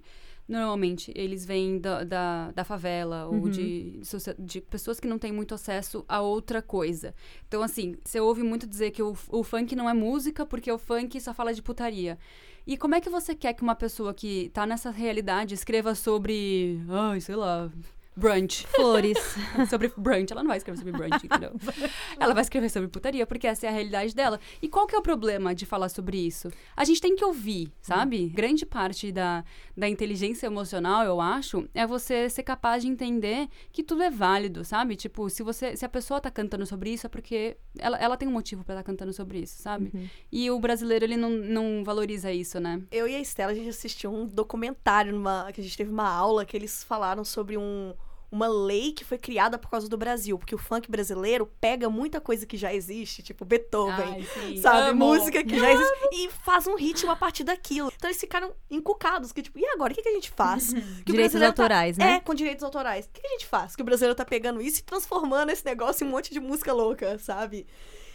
Speaker 3: Normalmente, eles vêm da, da, da favela ou de, socia- de pessoas que não têm muito acesso a outra coisa. Então, assim, você ouve muito dizer que o, o funk não é música porque o funk só fala de putaria. E como é que você quer que uma pessoa que tá nessa realidade escreva sobre. Ai, sei lá. Brunch.
Speaker 6: Flores.
Speaker 3: sobre brunch. Ela não vai escrever sobre brunch, entendeu? Ela vai escrever sobre putaria, porque essa é a realidade dela. E qual que é o problema de falar sobre isso? A gente tem que ouvir, sabe? Grande parte da, da inteligência emocional, eu acho, é você ser capaz de entender que tudo é válido, sabe? Tipo, se você se a pessoa tá cantando sobre isso, é porque ela, ela tem um motivo pra estar tá cantando sobre isso, sabe? E o brasileiro, ele não, não valoriza isso, né?
Speaker 5: Eu e a Estela, a gente assistiu um documentário numa, que a gente teve uma aula que eles falaram sobre um, uma lei que foi criada por causa do Brasil. Porque o funk brasileiro pega muita coisa que já existe, tipo Beethoven,
Speaker 3: Ai,
Speaker 5: sabe?
Speaker 3: Amo.
Speaker 5: Música que já existe. E faz um ritmo a partir daquilo. Então eles ficaram encucados, que tipo, e agora? O que, que a gente faz? Que o
Speaker 6: Direitos
Speaker 5: tá-
Speaker 6: autorais, né?
Speaker 5: É, com direitos autorais. O que, que a gente faz? Que o brasileiro tá pegando isso e transformando esse negócio em um monte de música louca, sabe?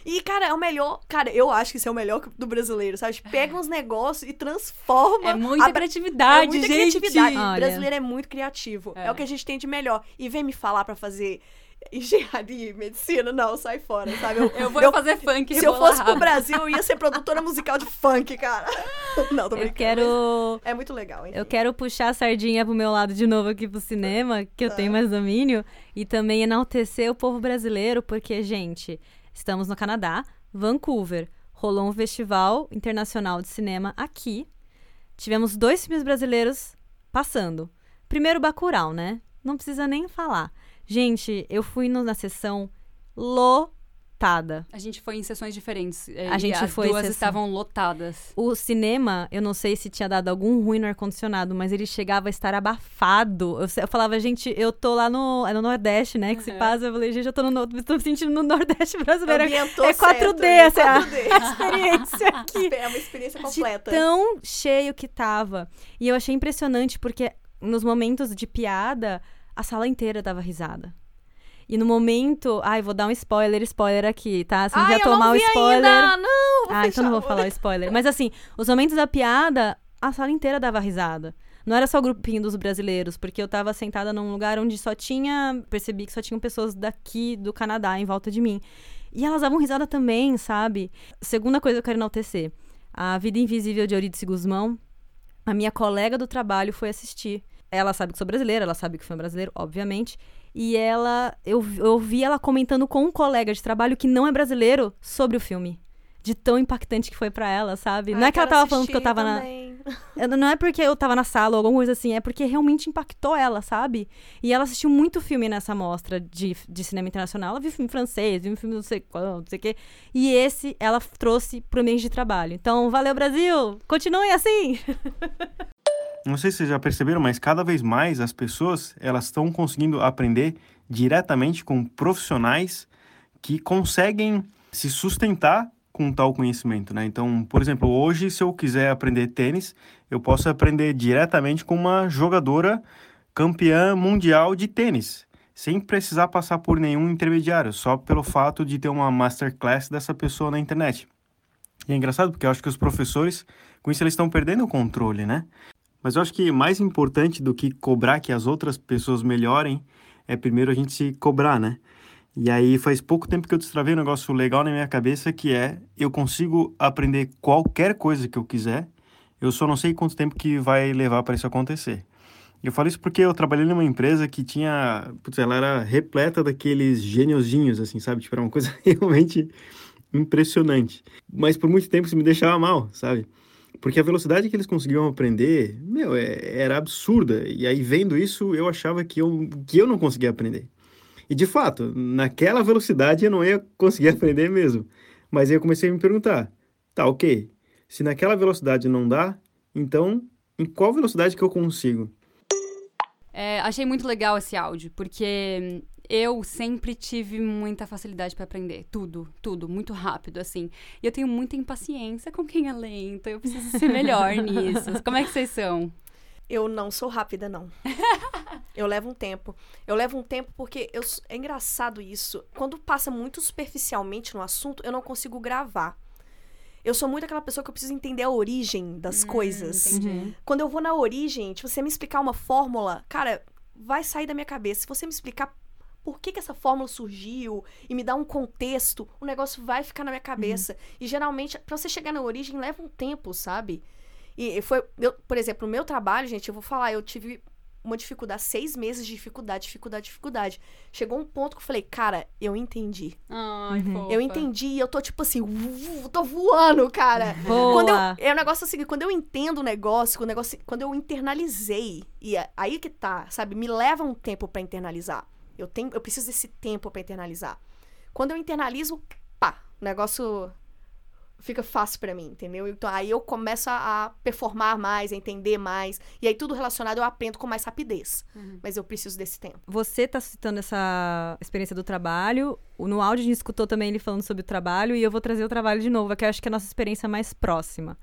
Speaker 5: E, cara, é o melhor. Cara, eu acho que isso é o melhor do brasileiro, sabe? Pega uns negócios e transforma.
Speaker 3: É muita
Speaker 5: a-
Speaker 3: criatividade,
Speaker 5: é muita
Speaker 3: gente.
Speaker 5: criatividade.
Speaker 6: Olha.
Speaker 5: O brasileiro é muito criativo. É.
Speaker 3: É.
Speaker 5: o que a gente tem de melhor. E vem me falar pra fazer engenharia e medicina, não, sai fora, sabe? Eu,
Speaker 3: Eu vou fazer funk
Speaker 5: Se eu fosse pro
Speaker 3: rabo.
Speaker 5: Brasil, eu ia ser produtora musical de funk, cara. Não, tô
Speaker 6: Eu
Speaker 5: brincando.
Speaker 6: quero.
Speaker 5: É muito legal, enfim.
Speaker 6: Eu quero puxar a sardinha pro meu lado de novo aqui pro cinema, que eu
Speaker 5: Tá.
Speaker 6: tenho mais domínio, e também enaltecer o povo brasileiro, porque, gente, estamos no Canadá, Vancouver. Rolou um festival internacional de cinema aqui. Tivemos dois filmes brasileiros passando. Primeiro, Bacurau, né? Não precisa nem falar. Gente, eu fui na sessão lotada.
Speaker 3: A gente foi em sessões diferentes. eh,
Speaker 6: A
Speaker 3: e
Speaker 6: gente
Speaker 3: as
Speaker 6: foi
Speaker 3: duas
Speaker 6: sessão-
Speaker 3: estavam lotadas.
Speaker 6: O cinema, eu não sei se tinha dado algum ruim no ar-condicionado, mas ele chegava a estar abafado. Eu, eu falava, gente, eu tô lá no, é no Nordeste, né? Que se passa. Eu falei, gente, eu tô, no, tô me sentindo no Nordeste brasileiro.
Speaker 5: Ambientou
Speaker 6: é 4D
Speaker 5: certo,
Speaker 6: essa a
Speaker 5: 4D.
Speaker 6: experiência aqui.
Speaker 5: É uma experiência
Speaker 6: De
Speaker 5: completa.
Speaker 6: tão cheio que tava. E eu achei impressionante, porque nos momentos de piada, a sala inteira dava risada. E no momento. Ai, vou dar um spoiler, spoiler aqui, tá? Se não
Speaker 5: Ai,
Speaker 6: quiser tomar
Speaker 5: não
Speaker 6: o spoiler.
Speaker 5: ainda. Não, vou
Speaker 6: Ah, então não vou falar o spoiler. Mas assim, os momentos da piada, a sala inteira dava risada. Não era só o grupinho dos brasileiros, porque eu tava sentada num lugar onde só tinha. Percebi que só tinham pessoas daqui do Canadá em volta de mim. E elas davam risada também, sabe? Segunda coisa que eu quero enaltecer. A Vida Invisível de Eurídice Guzmão. A minha colega do trabalho foi assistir. Ela sabe que sou brasileira, ela sabe que foi brasileiro, obviamente. E ela, eu, eu vi ela comentando com um colega de trabalho que não é brasileiro sobre o filme. De tão impactante que foi para ela, sabe? não é que ela tava falando que eu tava
Speaker 5: também.
Speaker 6: na. Não é porque eu tava na sala ou alguma coisa assim, é porque realmente impactou ela, sabe? E ela assistiu muito filme nessa mostra de, de cinema internacional. Ela viu filme francês, viu filme não sei quanto, não sei o quê. E esse ela trouxe pro ambiente de trabalho. Então, valeu, Brasil! Continuem assim!
Speaker 10: Não sei se vocês já perceberam, mas cada vez mais as pessoas elas estão conseguindo aprender diretamente com profissionais que conseguem se sustentar com tal conhecimento, né? Então, por exemplo, hoje se eu quiser aprender tênis, eu posso aprender diretamente com uma jogadora campeã mundial de tênis, sem precisar passar por nenhum intermediário, só pelo fato de ter uma masterclass dessa pessoa na internet. E é engraçado porque eu acho que os professores, com isso, eles estão perdendo o controle, né? Mas eu acho que mais importante do que cobrar que as outras pessoas melhorem é primeiro a gente se cobrar, né? E aí faz pouco tempo que eu destravei um negócio legal na minha cabeça que é eu consigo aprender qualquer coisa que eu quiser, eu só não sei quanto tempo que vai levar para isso acontecer. Eu falo isso porque eu trabalhei numa empresa que tinha, putz, ela era repleta daqueles gêniozinhos assim, sabe? Tipo, era uma coisa realmente impressionante. Mas por muito tempo isso me deixava mal, sabe? Porque a velocidade que eles conseguiam aprender, meu, é, era absurda. E aí, vendo isso, eu achava que eu, que eu não conseguia aprender. E, de fato, naquela velocidade eu não ia conseguir aprender mesmo. Mas aí eu comecei a me perguntar, tá, ok, se naquela velocidade não dá, então em qual velocidade que eu consigo?
Speaker 3: É, achei muito legal esse áudio, porque eu sempre tive muita facilidade para aprender. Tudo, tudo, muito rápido, assim. E eu tenho muita impaciência com quem é lento. Eu preciso ser melhor nisso. Como é que vocês são?
Speaker 5: Eu não sou rápida, não. eu levo um tempo. Eu levo um tempo porque eu, é engraçado isso. Quando passa muito superficialmente no assunto, eu não consigo gravar. Eu sou muito aquela pessoa que eu preciso entender a origem das
Speaker 3: Hum,
Speaker 5: coisas.
Speaker 3: entendi.
Speaker 5: Quando eu vou na origem, tipo, você me explicar uma fórmula, cara, vai sair da minha cabeça. Se você me explicar por que, que essa fórmula surgiu e me dar um contexto, o negócio vai ficar na minha cabeça. E geralmente, pra você chegar na origem, leva um tempo, sabe? E foi, eu, por exemplo, no meu trabalho, gente, eu vou falar, eu tive uma dificuldade, seis meses de dificuldade, dificuldade, dificuldade. Chegou um ponto que eu falei, cara, eu entendi.
Speaker 3: Ai, fofa.
Speaker 5: Eu entendi e eu tô tipo assim, "Uu, tô voando, cara.
Speaker 6: Boa!
Speaker 5: Quando eu, é o negócio assim, quando eu entendo o negócio, quando, o negócio, quando eu internalizei, e é aí que tá, sabe? Me leva um tempo pra internalizar. Eu tenho, eu preciso desse tempo pra internalizar. Quando eu internalizo, pá, o negócio fica fácil pra mim, entendeu? Então aí eu começo a, a performar mais, a entender mais, e aí tudo relacionado eu aprendo com mais rapidez. Mas eu preciso desse tempo.
Speaker 6: Você tá citando essa experiência do trabalho. No áudio a gente escutou também ele falando sobre o trabalho e eu vou trazer o trabalho de novo, que eu acho que é a nossa experiência mais próxima.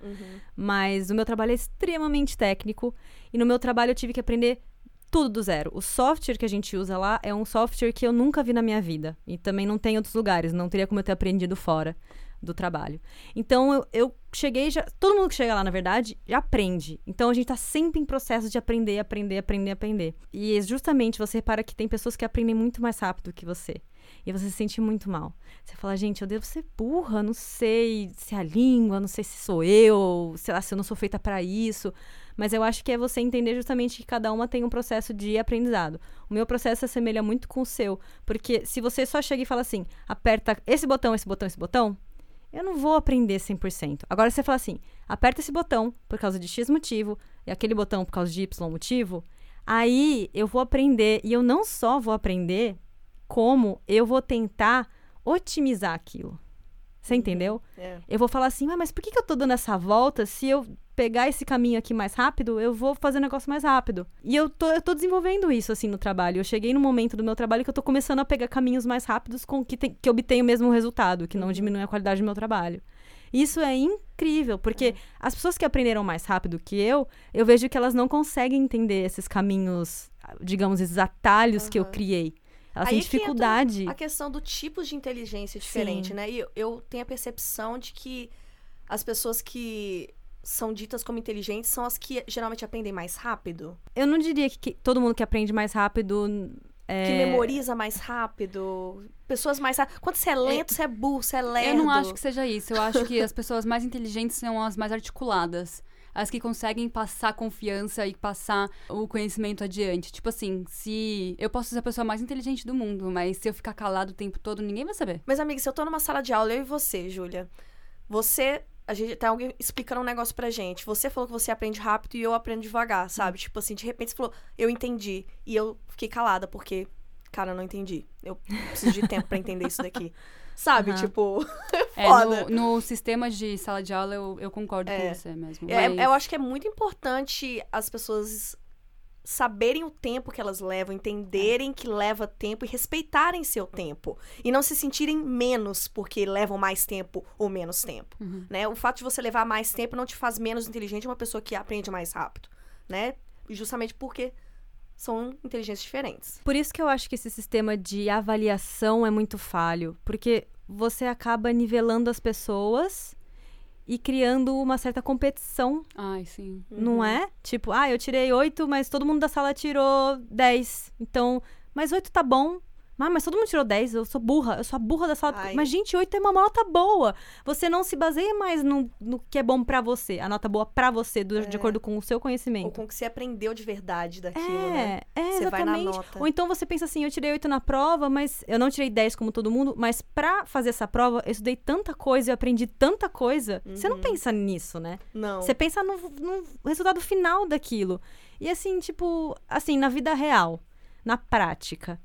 Speaker 6: Mas o meu trabalho é extremamente técnico e no meu trabalho eu tive que aprender tudo do zero. O software que a gente usa lá é um software que eu nunca vi na minha vida e também não tem em outros lugares, não teria como eu ter aprendido fora do trabalho. Então eu, eu cheguei já. Todo mundo que chega lá, na verdade, já aprende. Então a gente tá sempre em processo de aprender, aprender, aprender, aprender. E justamente você repara que tem pessoas que aprendem muito mais rápido que você. E você se sente muito mal. Você fala, gente, eu devo ser burra, não sei se é a língua, não sei se sou eu, sei lá, se eu não sou feita para isso. Mas eu acho que é você entender justamente que cada uma tem um processo de aprendizado. O meu processo se assemelha muito com o seu. Porque se você só chega e fala assim, aperta esse botão, esse botão, esse botão, eu não vou aprender 100%. Agora, se você fala assim, aperta esse botão por causa de X motivo e aquele botão por causa de Y motivo, aí eu vou aprender. E eu não só vou aprender, como eu vou tentar otimizar aquilo. Você entendeu?
Speaker 5: É.
Speaker 6: Eu vou falar assim, "Ah, mas por que, que eu tô dando essa volta? Se eu pegar esse caminho aqui mais rápido, eu vou fazer o negócio mais rápido. E eu tô, eu tô desenvolvendo isso, assim, no trabalho. Eu cheguei no momento do meu trabalho que eu tô começando a pegar caminhos mais rápidos com que, tem, que obtenho o mesmo resultado, que não diminui a qualidade do meu trabalho. Isso é incrível, porque as pessoas que aprenderam mais rápido que eu, eu vejo que elas não conseguem entender esses caminhos, digamos, esses atalhos que eu criei. Elas
Speaker 5: Aí
Speaker 6: têm
Speaker 5: que
Speaker 6: dificuldade.
Speaker 5: A questão do tipo de inteligência diferente,
Speaker 6: Sim.
Speaker 5: né? E eu, tenho a percepção de que as pessoas que são ditas como inteligentes são as que geralmente aprendem mais rápido.
Speaker 6: Eu não diria que, que todo mundo que aprende mais rápido É,
Speaker 5: Que memoriza mais rápido. Pessoas mais. Quando você é lento, você é burro, você é lerdo.
Speaker 3: Eu não acho que seja isso. Eu acho que as pessoas mais inteligentes são as mais articuladas. As que conseguem passar confiança e passar o conhecimento adiante. Tipo assim, se. Eu posso ser a pessoa mais inteligente do mundo, mas se eu ficar calado o tempo todo, ninguém vai saber.
Speaker 5: Mas, amiga, se eu tô numa sala de aula, eu e você, Júlia, você. A gente tem alguém explicando um negócio pra gente. Você falou que você aprende rápido e eu aprendo devagar, sabe? Tipo assim, de repente você falou, eu entendi. E eu fiquei calada, porque, cara, eu não entendi. Eu preciso de tempo pra entender isso daqui. Sabe?
Speaker 6: Aham.
Speaker 5: Tipo,
Speaker 3: É,
Speaker 5: foda.
Speaker 3: no, no sistema de sala de aula, eu, eu concordo
Speaker 5: É.
Speaker 3: com você mesmo.
Speaker 5: É,
Speaker 3: mas-
Speaker 5: eu acho que é muito importante as pessoas saberem o tempo que elas levam, entenderem que leva tempo e respeitarem seu tempo. E não se sentirem menos porque levam mais tempo ou menos tempo.
Speaker 3: Uhum.
Speaker 5: Né? O fato de você levar mais tempo não te faz menos inteligente uma pessoa que aprende mais rápido. Né? Justamente porque são inteligências diferentes.
Speaker 6: Por isso que eu acho que esse sistema de avaliação é muito falho, porque você acaba nivelando as pessoas e criando uma certa competição,
Speaker 3: Ai, sim.
Speaker 6: não é? Tipo, ah, eu tirei oito, mas todo mundo da sala tirou dez. Então, mas oito tá bom. Ah, mas todo mundo tirou 10, eu sou burra, eu sou a burra da sala.
Speaker 5: Ai.
Speaker 6: Mas, gente, 8 é uma nota boa. Você não se baseia mais no, no que é bom pra você, a nota boa pra você, do- de acordo com o seu
Speaker 5: Ou
Speaker 6: conhecimento.
Speaker 5: com o que você aprendeu de verdade daquilo, né?
Speaker 6: É, é,
Speaker 5: Você vai na
Speaker 6: exatamente.
Speaker 5: nota.
Speaker 6: Ou então você pensa assim, eu tirei 8 na prova, mas eu não tirei 10 como todo mundo, mas pra fazer essa prova, eu estudei tanta coisa, eu aprendi tanta coisa. Você
Speaker 5: Uhum.
Speaker 6: não pensa nisso, né?
Speaker 5: Não.
Speaker 6: Você pensa no, no resultado final daquilo. E assim, tipo, assim, na vida real, na prática.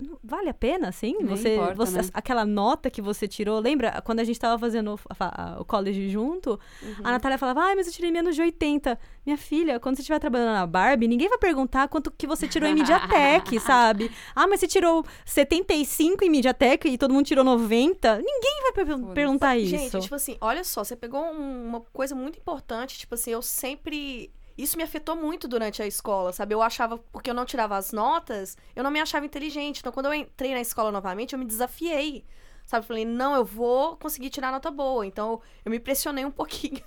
Speaker 6: Não- Vale a pena, assim?
Speaker 3: Nem
Speaker 6: você,
Speaker 3: importa,
Speaker 6: você
Speaker 3: né?
Speaker 6: Aquela nota que você tirou, lembra? Quando a gente tava fazendo o, fa- o college junto,
Speaker 5: Uhum.
Speaker 6: a Natália falava, ai, mas eu tirei menos de 80. Minha filha, quando você estiver trabalhando na Barbie, ninguém vai perguntar quanto que você tirou em Mediatek, sabe? Ah, mas você tirou 75 em Mediatek e todo mundo tirou 90? Ninguém vai per-
Speaker 3: Foda-se.
Speaker 6: perguntar isso.
Speaker 5: Gente, tipo assim, olha só, você pegou um- uma coisa muito importante, tipo assim, eu sempre. Isso me afetou muito durante a escola, sabe? Eu achava, porque eu não tirava as notas, eu não me achava inteligente. Então, quando eu entrei na escola novamente, eu me desafiei. Sabe? Falei, não, eu vou conseguir tirar nota boa. Então, eu me pressionei um pouquinho.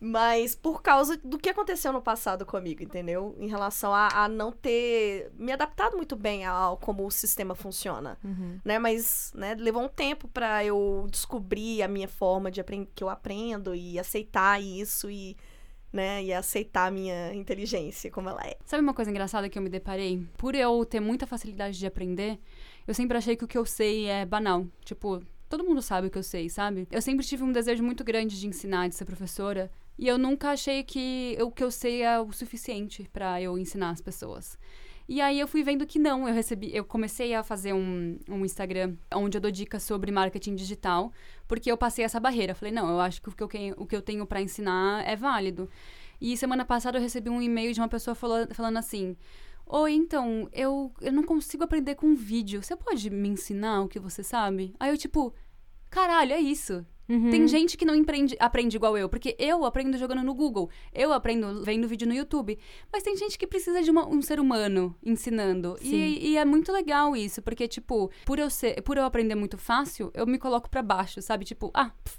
Speaker 5: Mas por causa do que aconteceu no passado comigo, entendeu? Em relação a, a não ter me adaptado muito bem ao como o sistema funciona
Speaker 6: Uhum.
Speaker 5: né? Mas, né, levou um tempo pra eu descobrir a minha forma de aprender, que eu aprendo e aceitar isso e, né, e aceitar a minha inteligência como ela é.
Speaker 3: Sabe uma coisa engraçada que eu me deparei? Por eu ter muita facilidade de aprender, eu sempre achei que o que eu sei é banal. Tipo, todo mundo sabe o que eu sei, sabe? Eu sempre tive um desejo muito grande de ensinar, de ser professora. E eu nunca achei que o que eu sei é o suficiente pra eu ensinar as pessoas. E aí eu fui vendo que não, eu recebi, eu comecei a fazer um, um Instagram onde eu dou dicas sobre marketing digital, porque eu passei essa barreira. Falei, não, eu acho que o que eu, o que eu tenho pra ensinar é válido. E semana passada eu recebi um e-mail de uma pessoa fala- falando assim: Oi, então, eu, eu não consigo aprender com vídeo. Você pode me ensinar o que você sabe? Aí eu, tipo, caralho, é isso.
Speaker 6: Uhum.
Speaker 3: Tem gente que não empreende- aprende igual eu, porque eu aprendo jogando no Google, eu aprendo vendo vídeo no YouTube. Mas tem gente que precisa de uma- um ser humano ensinando. E, e é muito legal isso, porque, tipo, por eu, ser, por eu aprender muito fácil, eu me coloco pra baixo, sabe? Tipo, ah, pff,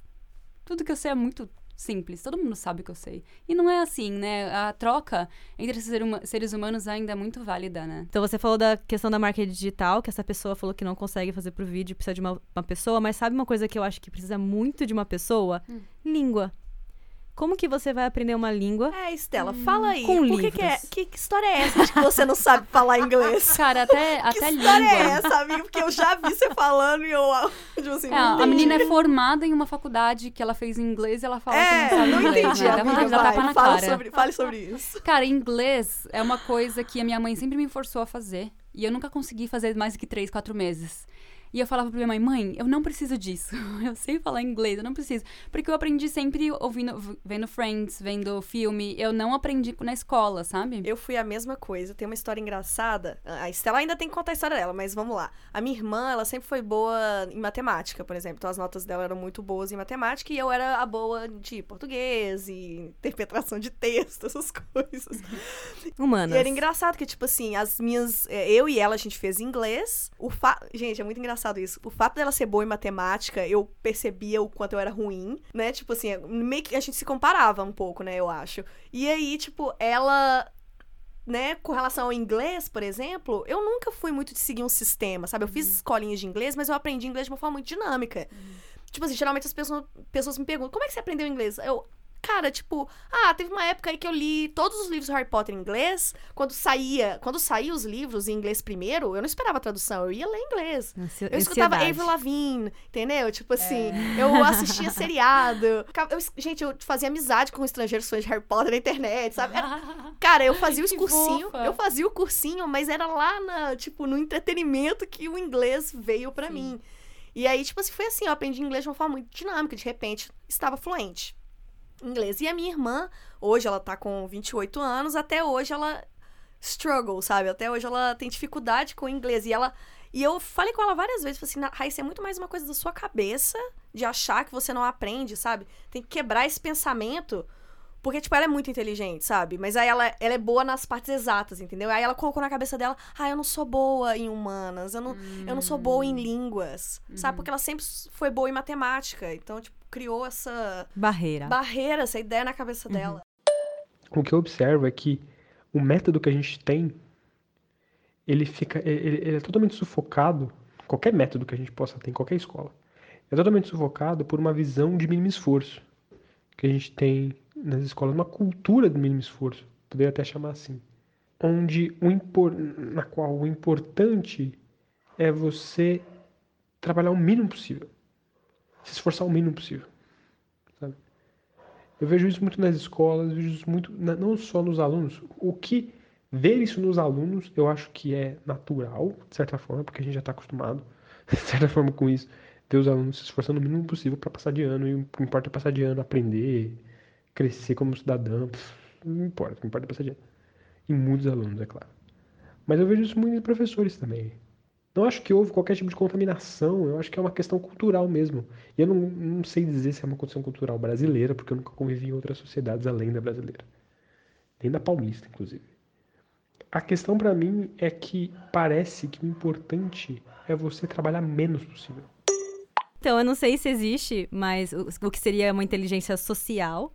Speaker 3: tudo que eu sei é muito simples, todo mundo sabe que eu sei. E não é assim, né? A troca entre seres humanos ainda é muito válida, né?
Speaker 6: Então você falou da questão da marca digital, que essa pessoa falou que não consegue fazer pro vídeo, precisa de uma, uma pessoa, mas sabe uma coisa que eu acho que precisa muito de uma pessoa?
Speaker 3: Hum.
Speaker 6: Língua. Como que você vai aprender uma língua?
Speaker 5: É, Estela, fala aí.
Speaker 6: com
Speaker 5: por que, que, é,
Speaker 6: livros.
Speaker 5: que, que história é essa de que você não sabe falar inglês?
Speaker 3: Cara, até,
Speaker 5: Que
Speaker 3: até
Speaker 5: história
Speaker 3: língua.
Speaker 5: é essa, amiga? Porque eu já vi você falando e eu, tipo assim,
Speaker 3: É,
Speaker 5: não
Speaker 3: a menina é formada em uma faculdade que ela fez em inglês e ela fala
Speaker 5: É,
Speaker 3: que não sabe
Speaker 5: não
Speaker 3: inglês.
Speaker 5: entendi,
Speaker 3: né? Dá
Speaker 5: amiga, vai,
Speaker 3: tapa na
Speaker 5: fala
Speaker 3: cara.
Speaker 5: sobre, fale sobre isso.
Speaker 3: Cara, inglês é uma coisa que a minha mãe sempre me forçou a fazer. E eu nunca consegui fazer mais do que três, quatro meses. E eu falava pra minha mãe, mãe, eu não preciso disso. Eu sei falar inglês, eu não preciso. Porque eu aprendi sempre ouvindo, vendo Friends, vendo filme. Eu não aprendi na escola, sabe?
Speaker 5: Eu fui a mesma coisa. Tem uma história engraçada. A Estela ainda tem que contar a história dela, mas vamos lá. A minha irmã, ela sempre foi boa em matemática, por exemplo. Então as notas dela eram muito boas em matemática e eu era a boa de português e interpretação de texto, essas coisas.
Speaker 6: Humanas.
Speaker 5: E era engraçado que, tipo assim, as minhas. é, Eu e ela, a gente fez inglês. O fa... Gente, é muito engraçado isso. O fato dela ser boa em matemática, eu percebia o quanto eu era ruim, né? Tipo assim, meio que a gente se comparava um pouco, né? Eu acho. E aí, tipo, ela né, com relação ao inglês, por exemplo, eu nunca fui muito de seguir um sistema, sabe? Eu fiz escolinhas de inglês, mas eu aprendi inglês de uma forma muito dinâmica. Tipo assim, geralmente as pessoas, pessoas me perguntam, como é que você aprendeu inglês? Eu, cara, tipo, ah, teve uma época aí que eu li todos os livros do Harry Potter em inglês. Quando saía, quando saía os livros em inglês primeiro, eu não esperava a tradução, eu ia ler em inglês. Eu escutava
Speaker 6: ansiedade.
Speaker 5: Avril Lavigne, entendeu? Tipo assim, eu assistia seriado. Eu- gente, eu fazia amizade com estrangeiros fãs de Harry Potter na internet, sabe? Era- cara, eu fazia os cursinhos, eu fazia o cursinho, mas era lá na, tipo, no entretenimento que o inglês veio pra
Speaker 3: Sim.
Speaker 5: mim. E aí, tipo assim, foi assim, eu aprendi inglês de uma forma muito dinâmica, de repente, estava fluente inglês. E a minha irmã, hoje ela tá com 28 anos, até hoje ela struggle, sabe? Até hoje ela tem dificuldade com o inglês. E ela. E eu falei com ela várias vezes, falei assim, "Na- Raíssa, é muito mais uma coisa da sua cabeça de achar que você não aprende, sabe? Tem que quebrar esse pensamento. Porque, tipo, ela é muito inteligente, sabe? Mas aí ela, ela é boa nas partes exatas, entendeu? Aí ela colocou na cabeça dela, ah, eu não sou boa em humanas, eu não, eu não sou boa em línguas, sabe? Porque ela sempre foi boa em matemática. Então, tipo, criou essa
Speaker 6: Barreira.
Speaker 5: barreira, essa ideia na cabeça dela.
Speaker 11: o que eu observo é que o método que a gente tem, ele fica, ele, ele é totalmente sufocado, qualquer método que a gente possa ter em qualquer escola, é totalmente sufocado por uma visão de mínimo esforço que a gente tem nas escolas, uma cultura do mínimo esforço, poderia até chamar assim, onde o impor, na qual o importante é você trabalhar o mínimo possível, se esforçar o mínimo possível. Eu vejo isso muito nas escolas, vejo isso muito, não só nos alunos. O que ver isso nos alunos, eu acho que é natural, de certa forma, porque a gente já está acostumado, de certa forma, com isso. Ver os alunos se esforçando o mínimo possível para passar de ano, e o que importa é passar de ano, aprender, crescer como cidadão, não importa, o que importa é passar de ano. E muitos alunos, é claro. Mas eu vejo isso muito em professores também. Não acho que houve qualquer tipo de contaminação, eu acho que é uma questão cultural mesmo. E eu não, não sei dizer se é uma questão cultural brasileira, porque eu nunca convivi em outras sociedades além da brasileira. Nem da paulista, inclusive. A questão pra mim é que parece que o importante é você trabalhar menos possível.
Speaker 6: Então, eu não sei se existe, mas o, o que seria uma inteligência social.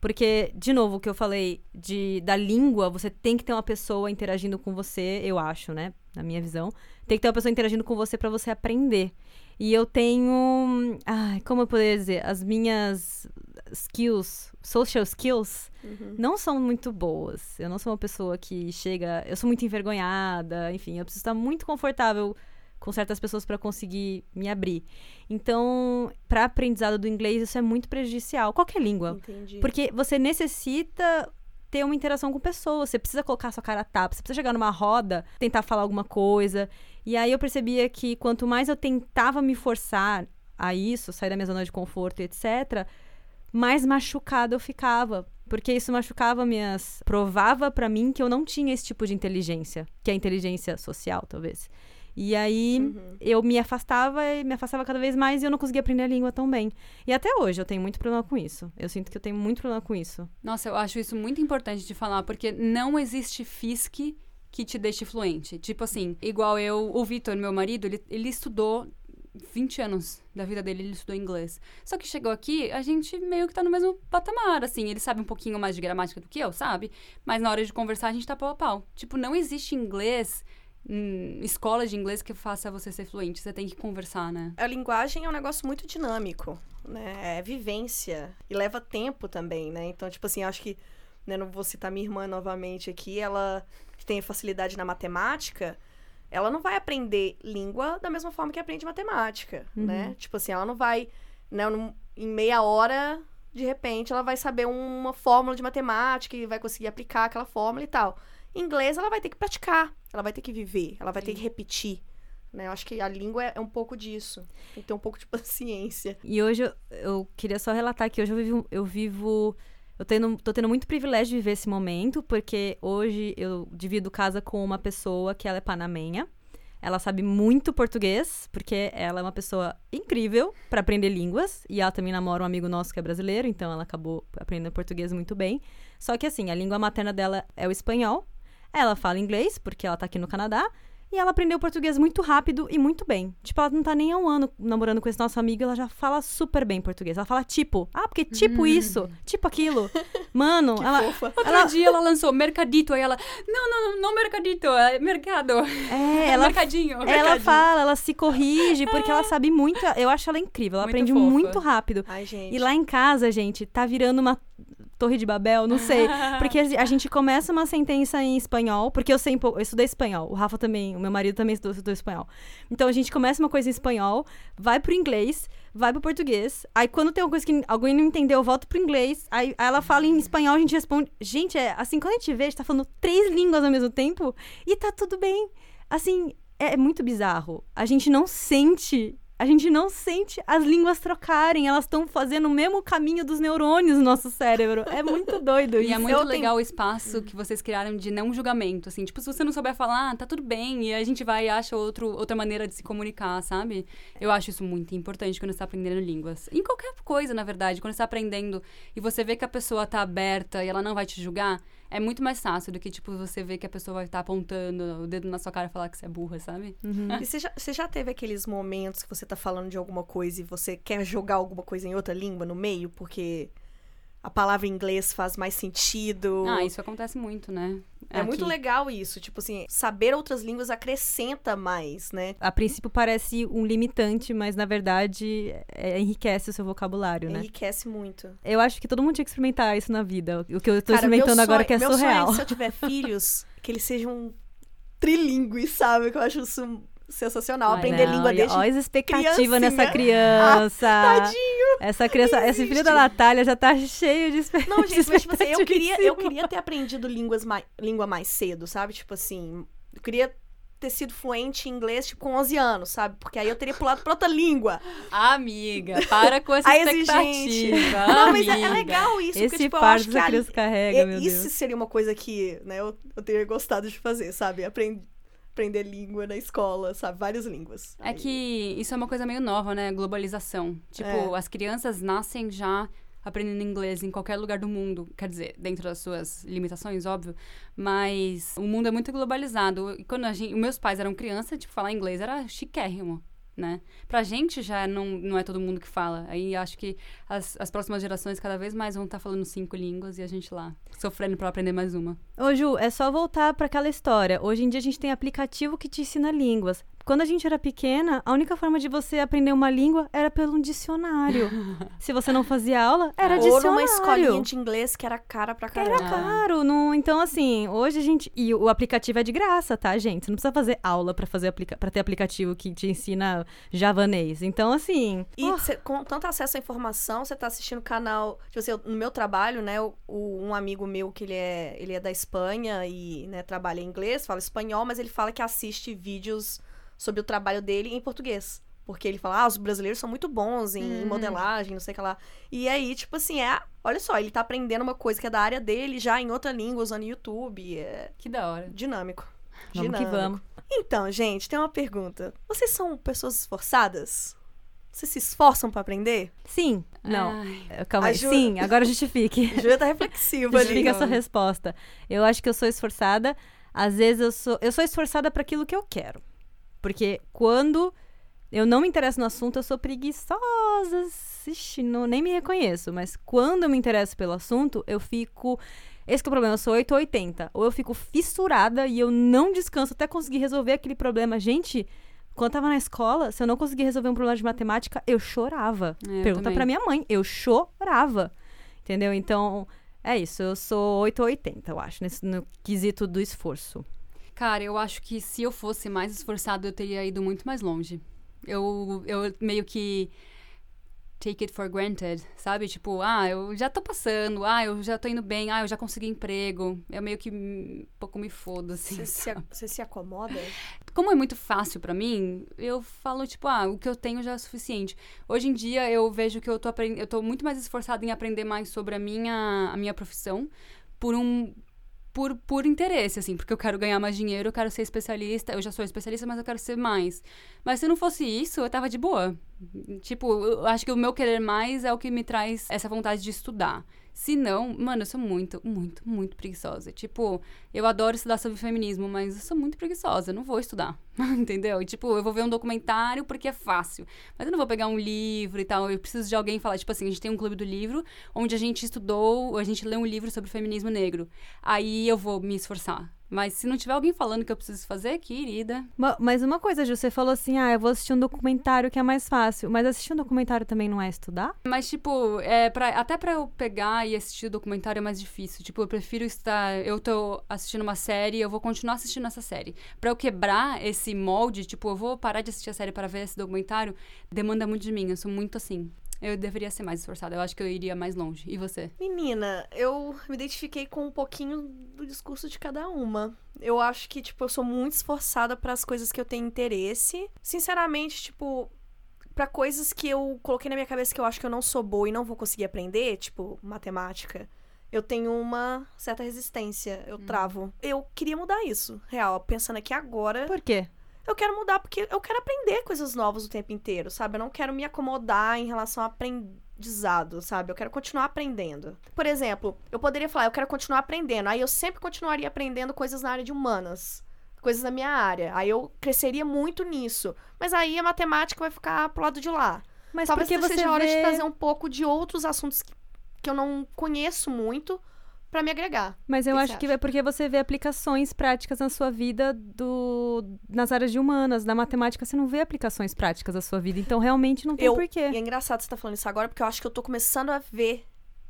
Speaker 6: Porque, de novo, o que eu falei de, da língua, você tem que ter uma pessoa interagindo com você, eu acho, né? Na minha visão. Tem que ter uma pessoa interagindo com você para você aprender. E eu tenho. Ai, como eu poderia dizer? As minhas skills, social skills, não são muito boas. Eu não sou uma pessoa que chega. Eu sou muito envergonhada, enfim, eu preciso estar muito confortável com certas pessoas para conseguir me abrir. Então, para aprendizado do inglês, isso é muito prejudicial. Qualquer língua.
Speaker 5: Entendi.
Speaker 6: Porque você necessita ter uma interação com pessoas. Você precisa colocar sua cara a tapa. Você precisa chegar numa roda, tentar falar alguma coisa. E aí eu percebia que quanto mais eu tentava me forçar a isso, sair da minha zona de conforto e etc., mais machucada eu ficava. Porque isso machucava minhas. provava pra mim que eu não tinha esse tipo de inteligência, que é a inteligência social, talvez. E aí
Speaker 5: Uhum.
Speaker 6: eu me afastava e me afastava cada vez mais e eu não conseguia aprender a língua tão bem. E até hoje eu tenho muito problema com isso. Eu sinto que eu tenho muito problema com isso.
Speaker 3: Nossa, eu acho isso muito importante de falar, porque não existe FISC que te deixe fluente. Tipo assim, igual eu, o Vitor, meu marido, ele, ele estudou 20 anos da vida dele, ele estudou inglês. Só que chegou aqui, a gente meio que tá no mesmo patamar, assim. Ele sabe um pouquinho mais de gramática do que eu, sabe? Mas na hora de conversar, a gente tá pau a pau. Tipo, não existe inglês, hum, escola de inglês que faça você ser fluente. Você tem que conversar, né?
Speaker 5: A linguagem é um negócio muito dinâmico, né? É vivência. E leva tempo também, né? Então, tipo assim, acho que, né, não vou citar minha irmã novamente aqui, ela que tem facilidade na matemática, ela não vai aprender língua da mesma forma que aprende matemática, né? Tipo assim, ela não vai, né, em meia hora, de repente, ela vai saber uma fórmula de matemática e vai conseguir aplicar aquela fórmula e tal. Inglês, ela vai ter que praticar, ela vai ter que viver, ela vai ter que repetir. Né? Eu acho que a língua é é um pouco disso. Tem que ter um pouco de paciência.
Speaker 6: E hoje eu, eu queria só relatar que hoje eu vivo. Eu vivo eu tendo, tô tendo muito privilégio de viver esse momento, porque hoje eu divido casa com uma pessoa que ela é panamenha. Ela sabe muito português, porque ela é uma pessoa incrível para aprender línguas. E ela também namora um amigo nosso que é brasileiro, então ela acabou aprendendo português muito bem. Só que assim, a língua materna dela é o espanhol. Ela fala inglês, porque ela tá aqui no Canadá. E ela aprendeu português muito rápido e muito bem. Tipo, ela não tá nem há um ano namorando com esse nosso amigo, ela já fala super bem português. Ela fala tipo, ah, porque tipo isso, tipo aquilo. Mano, ela,
Speaker 3: Outro
Speaker 6: ela,
Speaker 3: dia ela lançou Mercadito, aí ela, não, não, não, não Mercadito, é Mercado.
Speaker 6: é, ela
Speaker 3: Mercadinho.
Speaker 6: Ela
Speaker 3: mercadinho.
Speaker 6: fala, ela se corrige, porque ela sabe muito. Eu acho ela incrível. Ela
Speaker 3: Muito
Speaker 6: aprende
Speaker 3: fofa.
Speaker 6: muito rápido.
Speaker 5: Ai, gente.
Speaker 6: E lá em casa, gente, tá virando uma torre de Babel, não sei. Porque a gente começa uma sentença em espanhol, porque eu sei, um pouco- eu estudei espanhol. O Rafa também, o meu marido também estudou, estudou espanhol. Então a gente começa uma coisa em espanhol, vai pro inglês, vai pro português. Aí quando tem uma coisa que alguém não entendeu, eu volto pro inglês. Aí, aí ela fala em espanhol, a gente responde. Gente, é assim, quando a gente vê, a gente tá falando três línguas ao mesmo tempo e tá tudo bem. Assim, é muito bizarro. A gente não sente. A gente não sente as línguas trocarem. Elas estão fazendo o mesmo caminho dos neurônios no nosso cérebro. É muito doido
Speaker 3: E
Speaker 6: isso.
Speaker 3: é muito
Speaker 5: Eu tenho-
Speaker 3: legal o espaço que vocês criaram de não julgamento, assim. Tipo, se você não souber falar, tá tudo bem. E a gente vai e acha outro, outra maneira de se comunicar, sabe? Eu acho isso muito importante quando você tá aprendendo línguas. Em qualquer coisa, na verdade. Quando você tá aprendendo e você vê que a pessoa tá aberta e ela não vai te julgar, é muito mais fácil do que, tipo, você ver que a pessoa vai estar apontando o dedo na sua cara e falar que você é burra, sabe?
Speaker 5: E você já, você já teve aqueles momentos que você tá falando de alguma coisa e você quer jogar alguma coisa em outra língua no meio, porque a palavra em inglês faz mais sentido?
Speaker 3: Ah, isso acontece muito, né?
Speaker 5: É muito legal isso. Tipo assim, saber outras línguas acrescenta mais, né?
Speaker 6: A princípio parece um limitante, mas na verdade é, enriquece o seu vocabulário, né?
Speaker 5: Enriquece muito.
Speaker 6: Eu acho que todo mundo tinha que experimentar isso na vida. O que eu tô
Speaker 5: Cara,
Speaker 6: experimentando agora
Speaker 5: sonho-
Speaker 6: que é
Speaker 5: meu
Speaker 6: surreal.
Speaker 5: Sonho é, se eu tiver filhos, que eles sejam trilingües, sabe? Que eu acho isso sensacional. Aprender
Speaker 6: Não,
Speaker 5: língua desde
Speaker 6: Olha as expectativas nessa criança.
Speaker 5: Tadinho!
Speaker 6: Essa criança, esse filho da Natália já tá cheio de expectativas.
Speaker 5: Não, gente, mas tipo assim, eu queria, eu
Speaker 6: expectativa.
Speaker 5: queria ter aprendido línguas mai, língua mais cedo, sabe? Tipo assim, eu queria ter sido fluente em inglês, tipo, com 11 anos, sabe? Porque aí eu teria pulado pra outra língua.
Speaker 3: Amiga, para com essa
Speaker 5: A exigente.
Speaker 3: expectativa.
Speaker 5: Não, mas é, é legal isso, porque,
Speaker 6: Esse
Speaker 5: tipo, eu
Speaker 6: fardo
Speaker 5: acho que
Speaker 6: a carrega,
Speaker 5: é,
Speaker 6: meu
Speaker 5: isso
Speaker 6: Deus.
Speaker 5: seria uma coisa que, né, eu, eu teria gostado de fazer, sabe? Aprender, aprender língua na escola, sabe? Várias línguas.
Speaker 3: É
Speaker 5: Aí-
Speaker 3: que isso é uma coisa meio nova, né? Globalização. Tipo,
Speaker 5: É.
Speaker 3: as crianças nascem já aprendendo inglês em qualquer lugar do mundo. Quer dizer, dentro das suas limitações, óbvio. Mas o mundo é muito globalizado. E quando a gente, os meus pais eram criança, tipo, falar inglês era chiquérrimo. Né? Pra gente já não, não é todo mundo que fala. Aí acho que as, as próximas gerações cada vez mais vão estar falando cinco línguas e a gente lá, sofrendo pra aprender mais uma.
Speaker 6: Ô, Ju, é só voltar pra aquela história. Hoje em dia a gente tem aplicativo que te ensina línguas. Quando a gente era pequena, a única forma de você aprender uma língua era pelo dicionário. Se você não fazia aula, era
Speaker 5: Ou
Speaker 6: dicionário.
Speaker 5: numa escolinha de inglês que era cara pra caramba.
Speaker 6: Era caro, não, então assim, hoje a gente e o aplicativo é de graça, tá, gente? Você não precisa fazer aula pra fazer aplica para ter aplicativo que te ensina javanês. Então assim,
Speaker 5: E
Speaker 6: oh,
Speaker 5: cê- com tanto acesso à informação, você tá assistindo canal. Tipo assim, no meu trabalho, né? o- um amigo meu que ele é, ele é da Espanha e né, trabalha em inglês, fala espanhol, mas ele fala que assiste vídeos sobre o trabalho dele em português. Porque ele fala, ah, os brasileiros são muito bons em, em modelagem, não sei o que lá. E aí, tipo assim, é. Olha só, ele tá aprendendo uma coisa que é da área dele já em outra língua, usando YouTube. É
Speaker 3: Que da hora.
Speaker 5: dinâmico.
Speaker 6: vamos que
Speaker 5: Dinâmico.
Speaker 6: vamos.
Speaker 5: Então, gente, tem uma pergunta. Vocês são pessoas esforçadas? Vocês se esforçam pra aprender?
Speaker 6: Sim, não.
Speaker 3: Ai,
Speaker 6: Calma aí.
Speaker 5: Ajuda.
Speaker 6: Sim, agora justifique.
Speaker 5: Júlia tá reflexiva ali.
Speaker 6: Justifique a sua resposta. Eu acho que eu sou esforçada. Às vezes eu sou, eu sou esforçada para aquilo que eu quero. Porque quando eu não me interesso no assunto, eu sou preguiçosa. Ixi, não, nem me reconheço. Mas quando eu me interesso pelo assunto, eu fico. Esse que é o problema, eu sou 8 ou 80. Ou eu fico fissurada e eu não descanso até conseguir resolver aquele problema. Gente, quando eu tava na escola, se eu não conseguir resolver um problema de matemática, eu chorava.
Speaker 3: É,
Speaker 6: Pergunta
Speaker 3: também.
Speaker 6: pra minha mãe. Eu chorava. Entendeu? Então, é isso. Eu sou 8 ou 80, eu acho, nesse, no quesito do esforço.
Speaker 3: Cara, eu acho que se eu fosse mais esforçado, eu teria ido muito mais longe. Eu, eu meio que take it for granted, sabe? Tipo, ah, eu já tô passando, ah, eu já tô indo bem, ah, eu já consegui emprego. Eu meio que um pouco me fodo, assim.
Speaker 5: Você se, você se acomoda?
Speaker 3: Como é muito fácil pra mim, eu falo, tipo, ah, o que eu tenho já é suficiente. Hoje em dia, eu vejo que eu tô, aprend... eu tô muito mais esforçada em aprender mais sobre a minha, a minha profissão por um... Por, por interesse, assim, porque eu quero ganhar mais dinheiro, eu quero ser especialista. Eu já sou especialista, mas eu quero ser mais. Mas se não fosse isso, eu tava de boa. Tipo, eu acho que o meu querer mais é o que me traz essa vontade de estudar. Se não, mano, eu sou muito, muito, muito preguiçosa. Tipo, eu adoro estudar sobre feminismo, mas eu sou muito preguiçosa, não vou estudar. Entendeu? E, tipo, eu vou ver um documentário porque é fácil. Mas eu não vou pegar um livro e tal. Eu preciso de alguém falar, tipo assim, a gente tem um clube do livro onde a gente estudou, a gente lê um livro sobre feminismo negro. Aí eu vou me esforçar. Mas se não tiver alguém falando que eu preciso fazer, querida.
Speaker 6: Ma- Mas uma coisa, Ju, você falou assim: ah, eu vou assistir um documentário que é mais fácil. Mas assistir um documentário também não é estudar?
Speaker 3: Mas, tipo, é pra, até pra eu pegar e assistir o documentário é mais difícil. Tipo, eu prefiro estar. Eu tô assistindo uma série, eu vou continuar assistindo essa série. Pra eu quebrar esse molde, tipo, eu vou parar de assistir a série para ver esse documentário, demanda muito de mim. Eu sou muito assim. Eu deveria ser mais esforçada. Eu acho que eu iria mais longe. E você?
Speaker 5: Menina, eu me identifiquei com um pouquinho do discurso de cada uma. Eu acho que, tipo, eu sou muito esforçada para as coisas que eu tenho interesse. Sinceramente, tipo, para coisas que eu coloquei na minha cabeça que eu acho que eu não sou boa e não vou conseguir aprender, tipo, matemática. Eu tenho uma certa resistência, eu travo. Eu queria mudar isso, real, pensando aqui agora.
Speaker 6: Por quê?
Speaker 5: Eu quero mudar porque eu quero aprender coisas novas o tempo inteiro, sabe? Eu não quero me acomodar em relação ao aprendizado, sabe? Eu quero continuar aprendendo. Por exemplo, eu poderia falar, eu quero continuar aprendendo. Aí eu sempre continuaria aprendendo coisas na área de humanas. Coisas da minha área. Aí eu cresceria muito nisso. Mas aí a matemática vai ficar pro lado de lá.
Speaker 6: Mas
Speaker 5: Talvez
Speaker 6: porque você
Speaker 5: seja a hora de
Speaker 6: vê...
Speaker 5: trazer um pouco de outros assuntos que, que eu não conheço muito pra me agregar.
Speaker 6: Mas eu
Speaker 5: que
Speaker 6: acho que é porque você vê aplicações práticas na sua vida do... nas áreas de humanas. Na matemática, você não vê aplicações práticas da sua vida. Então, realmente, não tem
Speaker 5: Eu-
Speaker 6: porquê.
Speaker 5: E é engraçado você estar falando isso agora, porque eu acho que eu tô começando a ver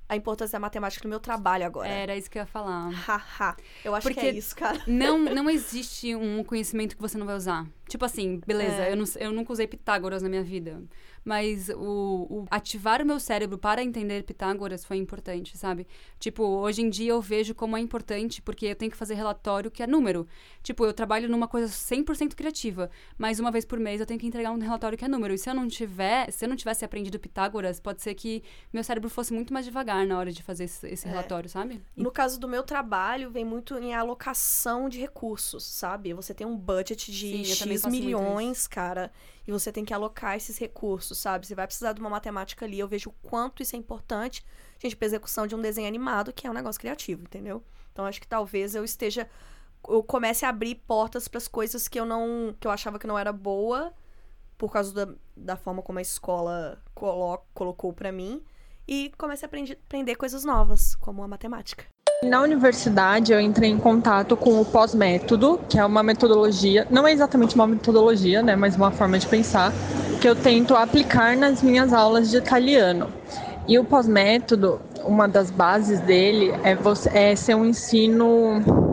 Speaker 5: a importância da matemática no meu trabalho agora.
Speaker 3: Era isso que eu ia falar.
Speaker 5: Haha. Eu acho que
Speaker 3: Porque-
Speaker 5: é isso, cara.
Speaker 3: Não, não existe um conhecimento que você não vai usar. Tipo assim, beleza,
Speaker 5: é.
Speaker 3: eu, não, eu nunca usei Pitágoras na minha vida. Mas o, o, ativar o meu cérebro para entender Pitágoras foi importante, sabe? Tipo, hoje em dia eu vejo como é importante, porque eu tenho que fazer relatório que é número. Tipo, eu trabalho numa coisa 100% criativa, mas uma vez por mês eu tenho que entregar um relatório que é número. E se eu não tiver, se eu não tivesse aprendido Pitágoras, pode ser que meu cérebro fosse muito mais devagar na hora de fazer esse, esse
Speaker 5: é.
Speaker 3: relatório, sabe?
Speaker 5: No caso do meu trabalho, vem muito em alocação de recursos, sabe? Você tem um budget de
Speaker 3: Sim,
Speaker 5: milhões, cara, e você tem que alocar esses recursos, sabe? Você vai precisar de uma matemática ali, eu vejo o quanto isso é importante, gente, pra execução de um desenho animado, que é um negócio criativo, entendeu? Então acho que talvez eu esteja eu comece a abrir portas para as coisas que eu não que eu achava que não era boa por causa da, da forma como a escola colo, colocou para mim e comece a aprender aprender coisas novas, como a matemática.
Speaker 12: Na universidade, eu entrei em contato com o pós-método, que é uma metodologia, não é exatamente uma metodologia, né, mas uma forma de pensar, que eu tento aplicar nas minhas aulas de italiano. E o pós-método, uma das bases dele é, você, é ser um ensino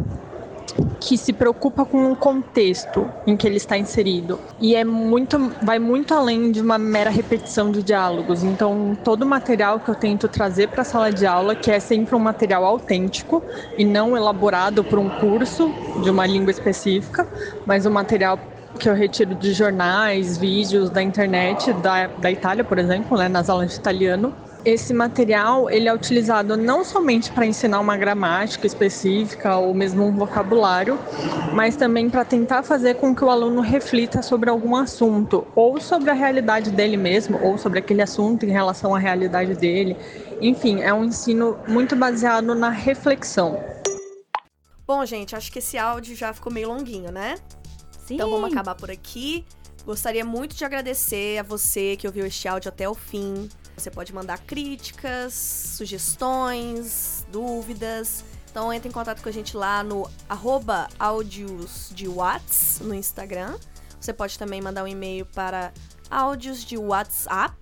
Speaker 12: que se preocupa com o contexto em que ele está inserido e é muito vai muito além de uma mera repetição de diálogos. Então, todo o material que eu tento trazer para a sala de aula, que é sempre um material autêntico e não elaborado por um curso de uma língua específica, mas um material que eu retiro de jornais, vídeos da internet da, da Itália, por exemplo, né, nas aulas de italiano. Esse material ele é utilizado não somente para ensinar uma gramática específica ou mesmo um vocabulário, mas também para tentar fazer com que o aluno reflita sobre algum assunto, ou sobre a realidade dele mesmo, ou sobre aquele assunto em relação à realidade dele. Enfim, é um ensino muito baseado na reflexão.
Speaker 5: Bom, gente, acho que esse áudio já ficou meio longuinho, né?
Speaker 6: Sim.
Speaker 5: Então vamos acabar por aqui. Gostaria muito de agradecer a você que ouviu este áudio até o fim. Você pode mandar críticas, sugestões, dúvidas. Então entre em contato com a gente lá no arroba áudios de no Instagram. Você pode também mandar um e-mail para áudios de WhatsApp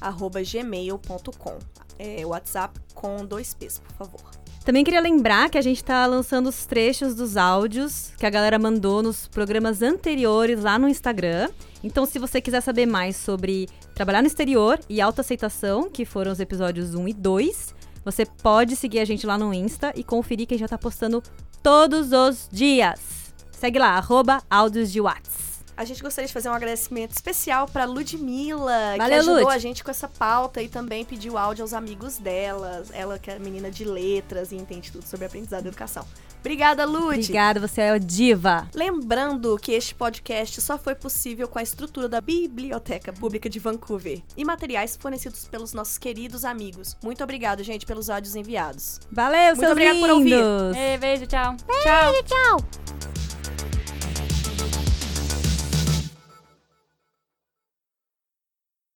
Speaker 5: arroba gmail.com. É WhatsApp com dois P's, por favor.
Speaker 6: Também queria lembrar que a gente tá lançando os trechos dos áudios que a galera mandou nos programas anteriores lá no Instagram. Então, se você quiser saber mais sobre trabalhar no exterior e autoaceitação, que foram os episódios 1 e 2, você pode seguir a gente lá no Insta e conferir que a gente já tá postando todos os dias. Segue lá, arroba áudios de Whats.
Speaker 5: A gente gostaria de fazer um agradecimento especial para Ludmilla, que
Speaker 6: Valeu,
Speaker 5: ajudou
Speaker 6: Lud.
Speaker 5: a gente com essa pauta e também pediu áudio aos amigos dela. Ela que é menina de letras e entende tudo sobre aprendizado e educação. Obrigada, Lud.
Speaker 6: Obrigada, você é a diva.
Speaker 5: Lembrando que este podcast só foi possível com a estrutura da Biblioteca Pública de Vancouver e materiais fornecidos pelos nossos queridos amigos. Muito obrigado, gente, pelos áudios enviados.
Speaker 6: Valeu,
Speaker 5: Muito
Speaker 6: seus
Speaker 5: obrigada por ouvir.
Speaker 3: Ei, beijo, tchau.
Speaker 6: Tchau. tchau.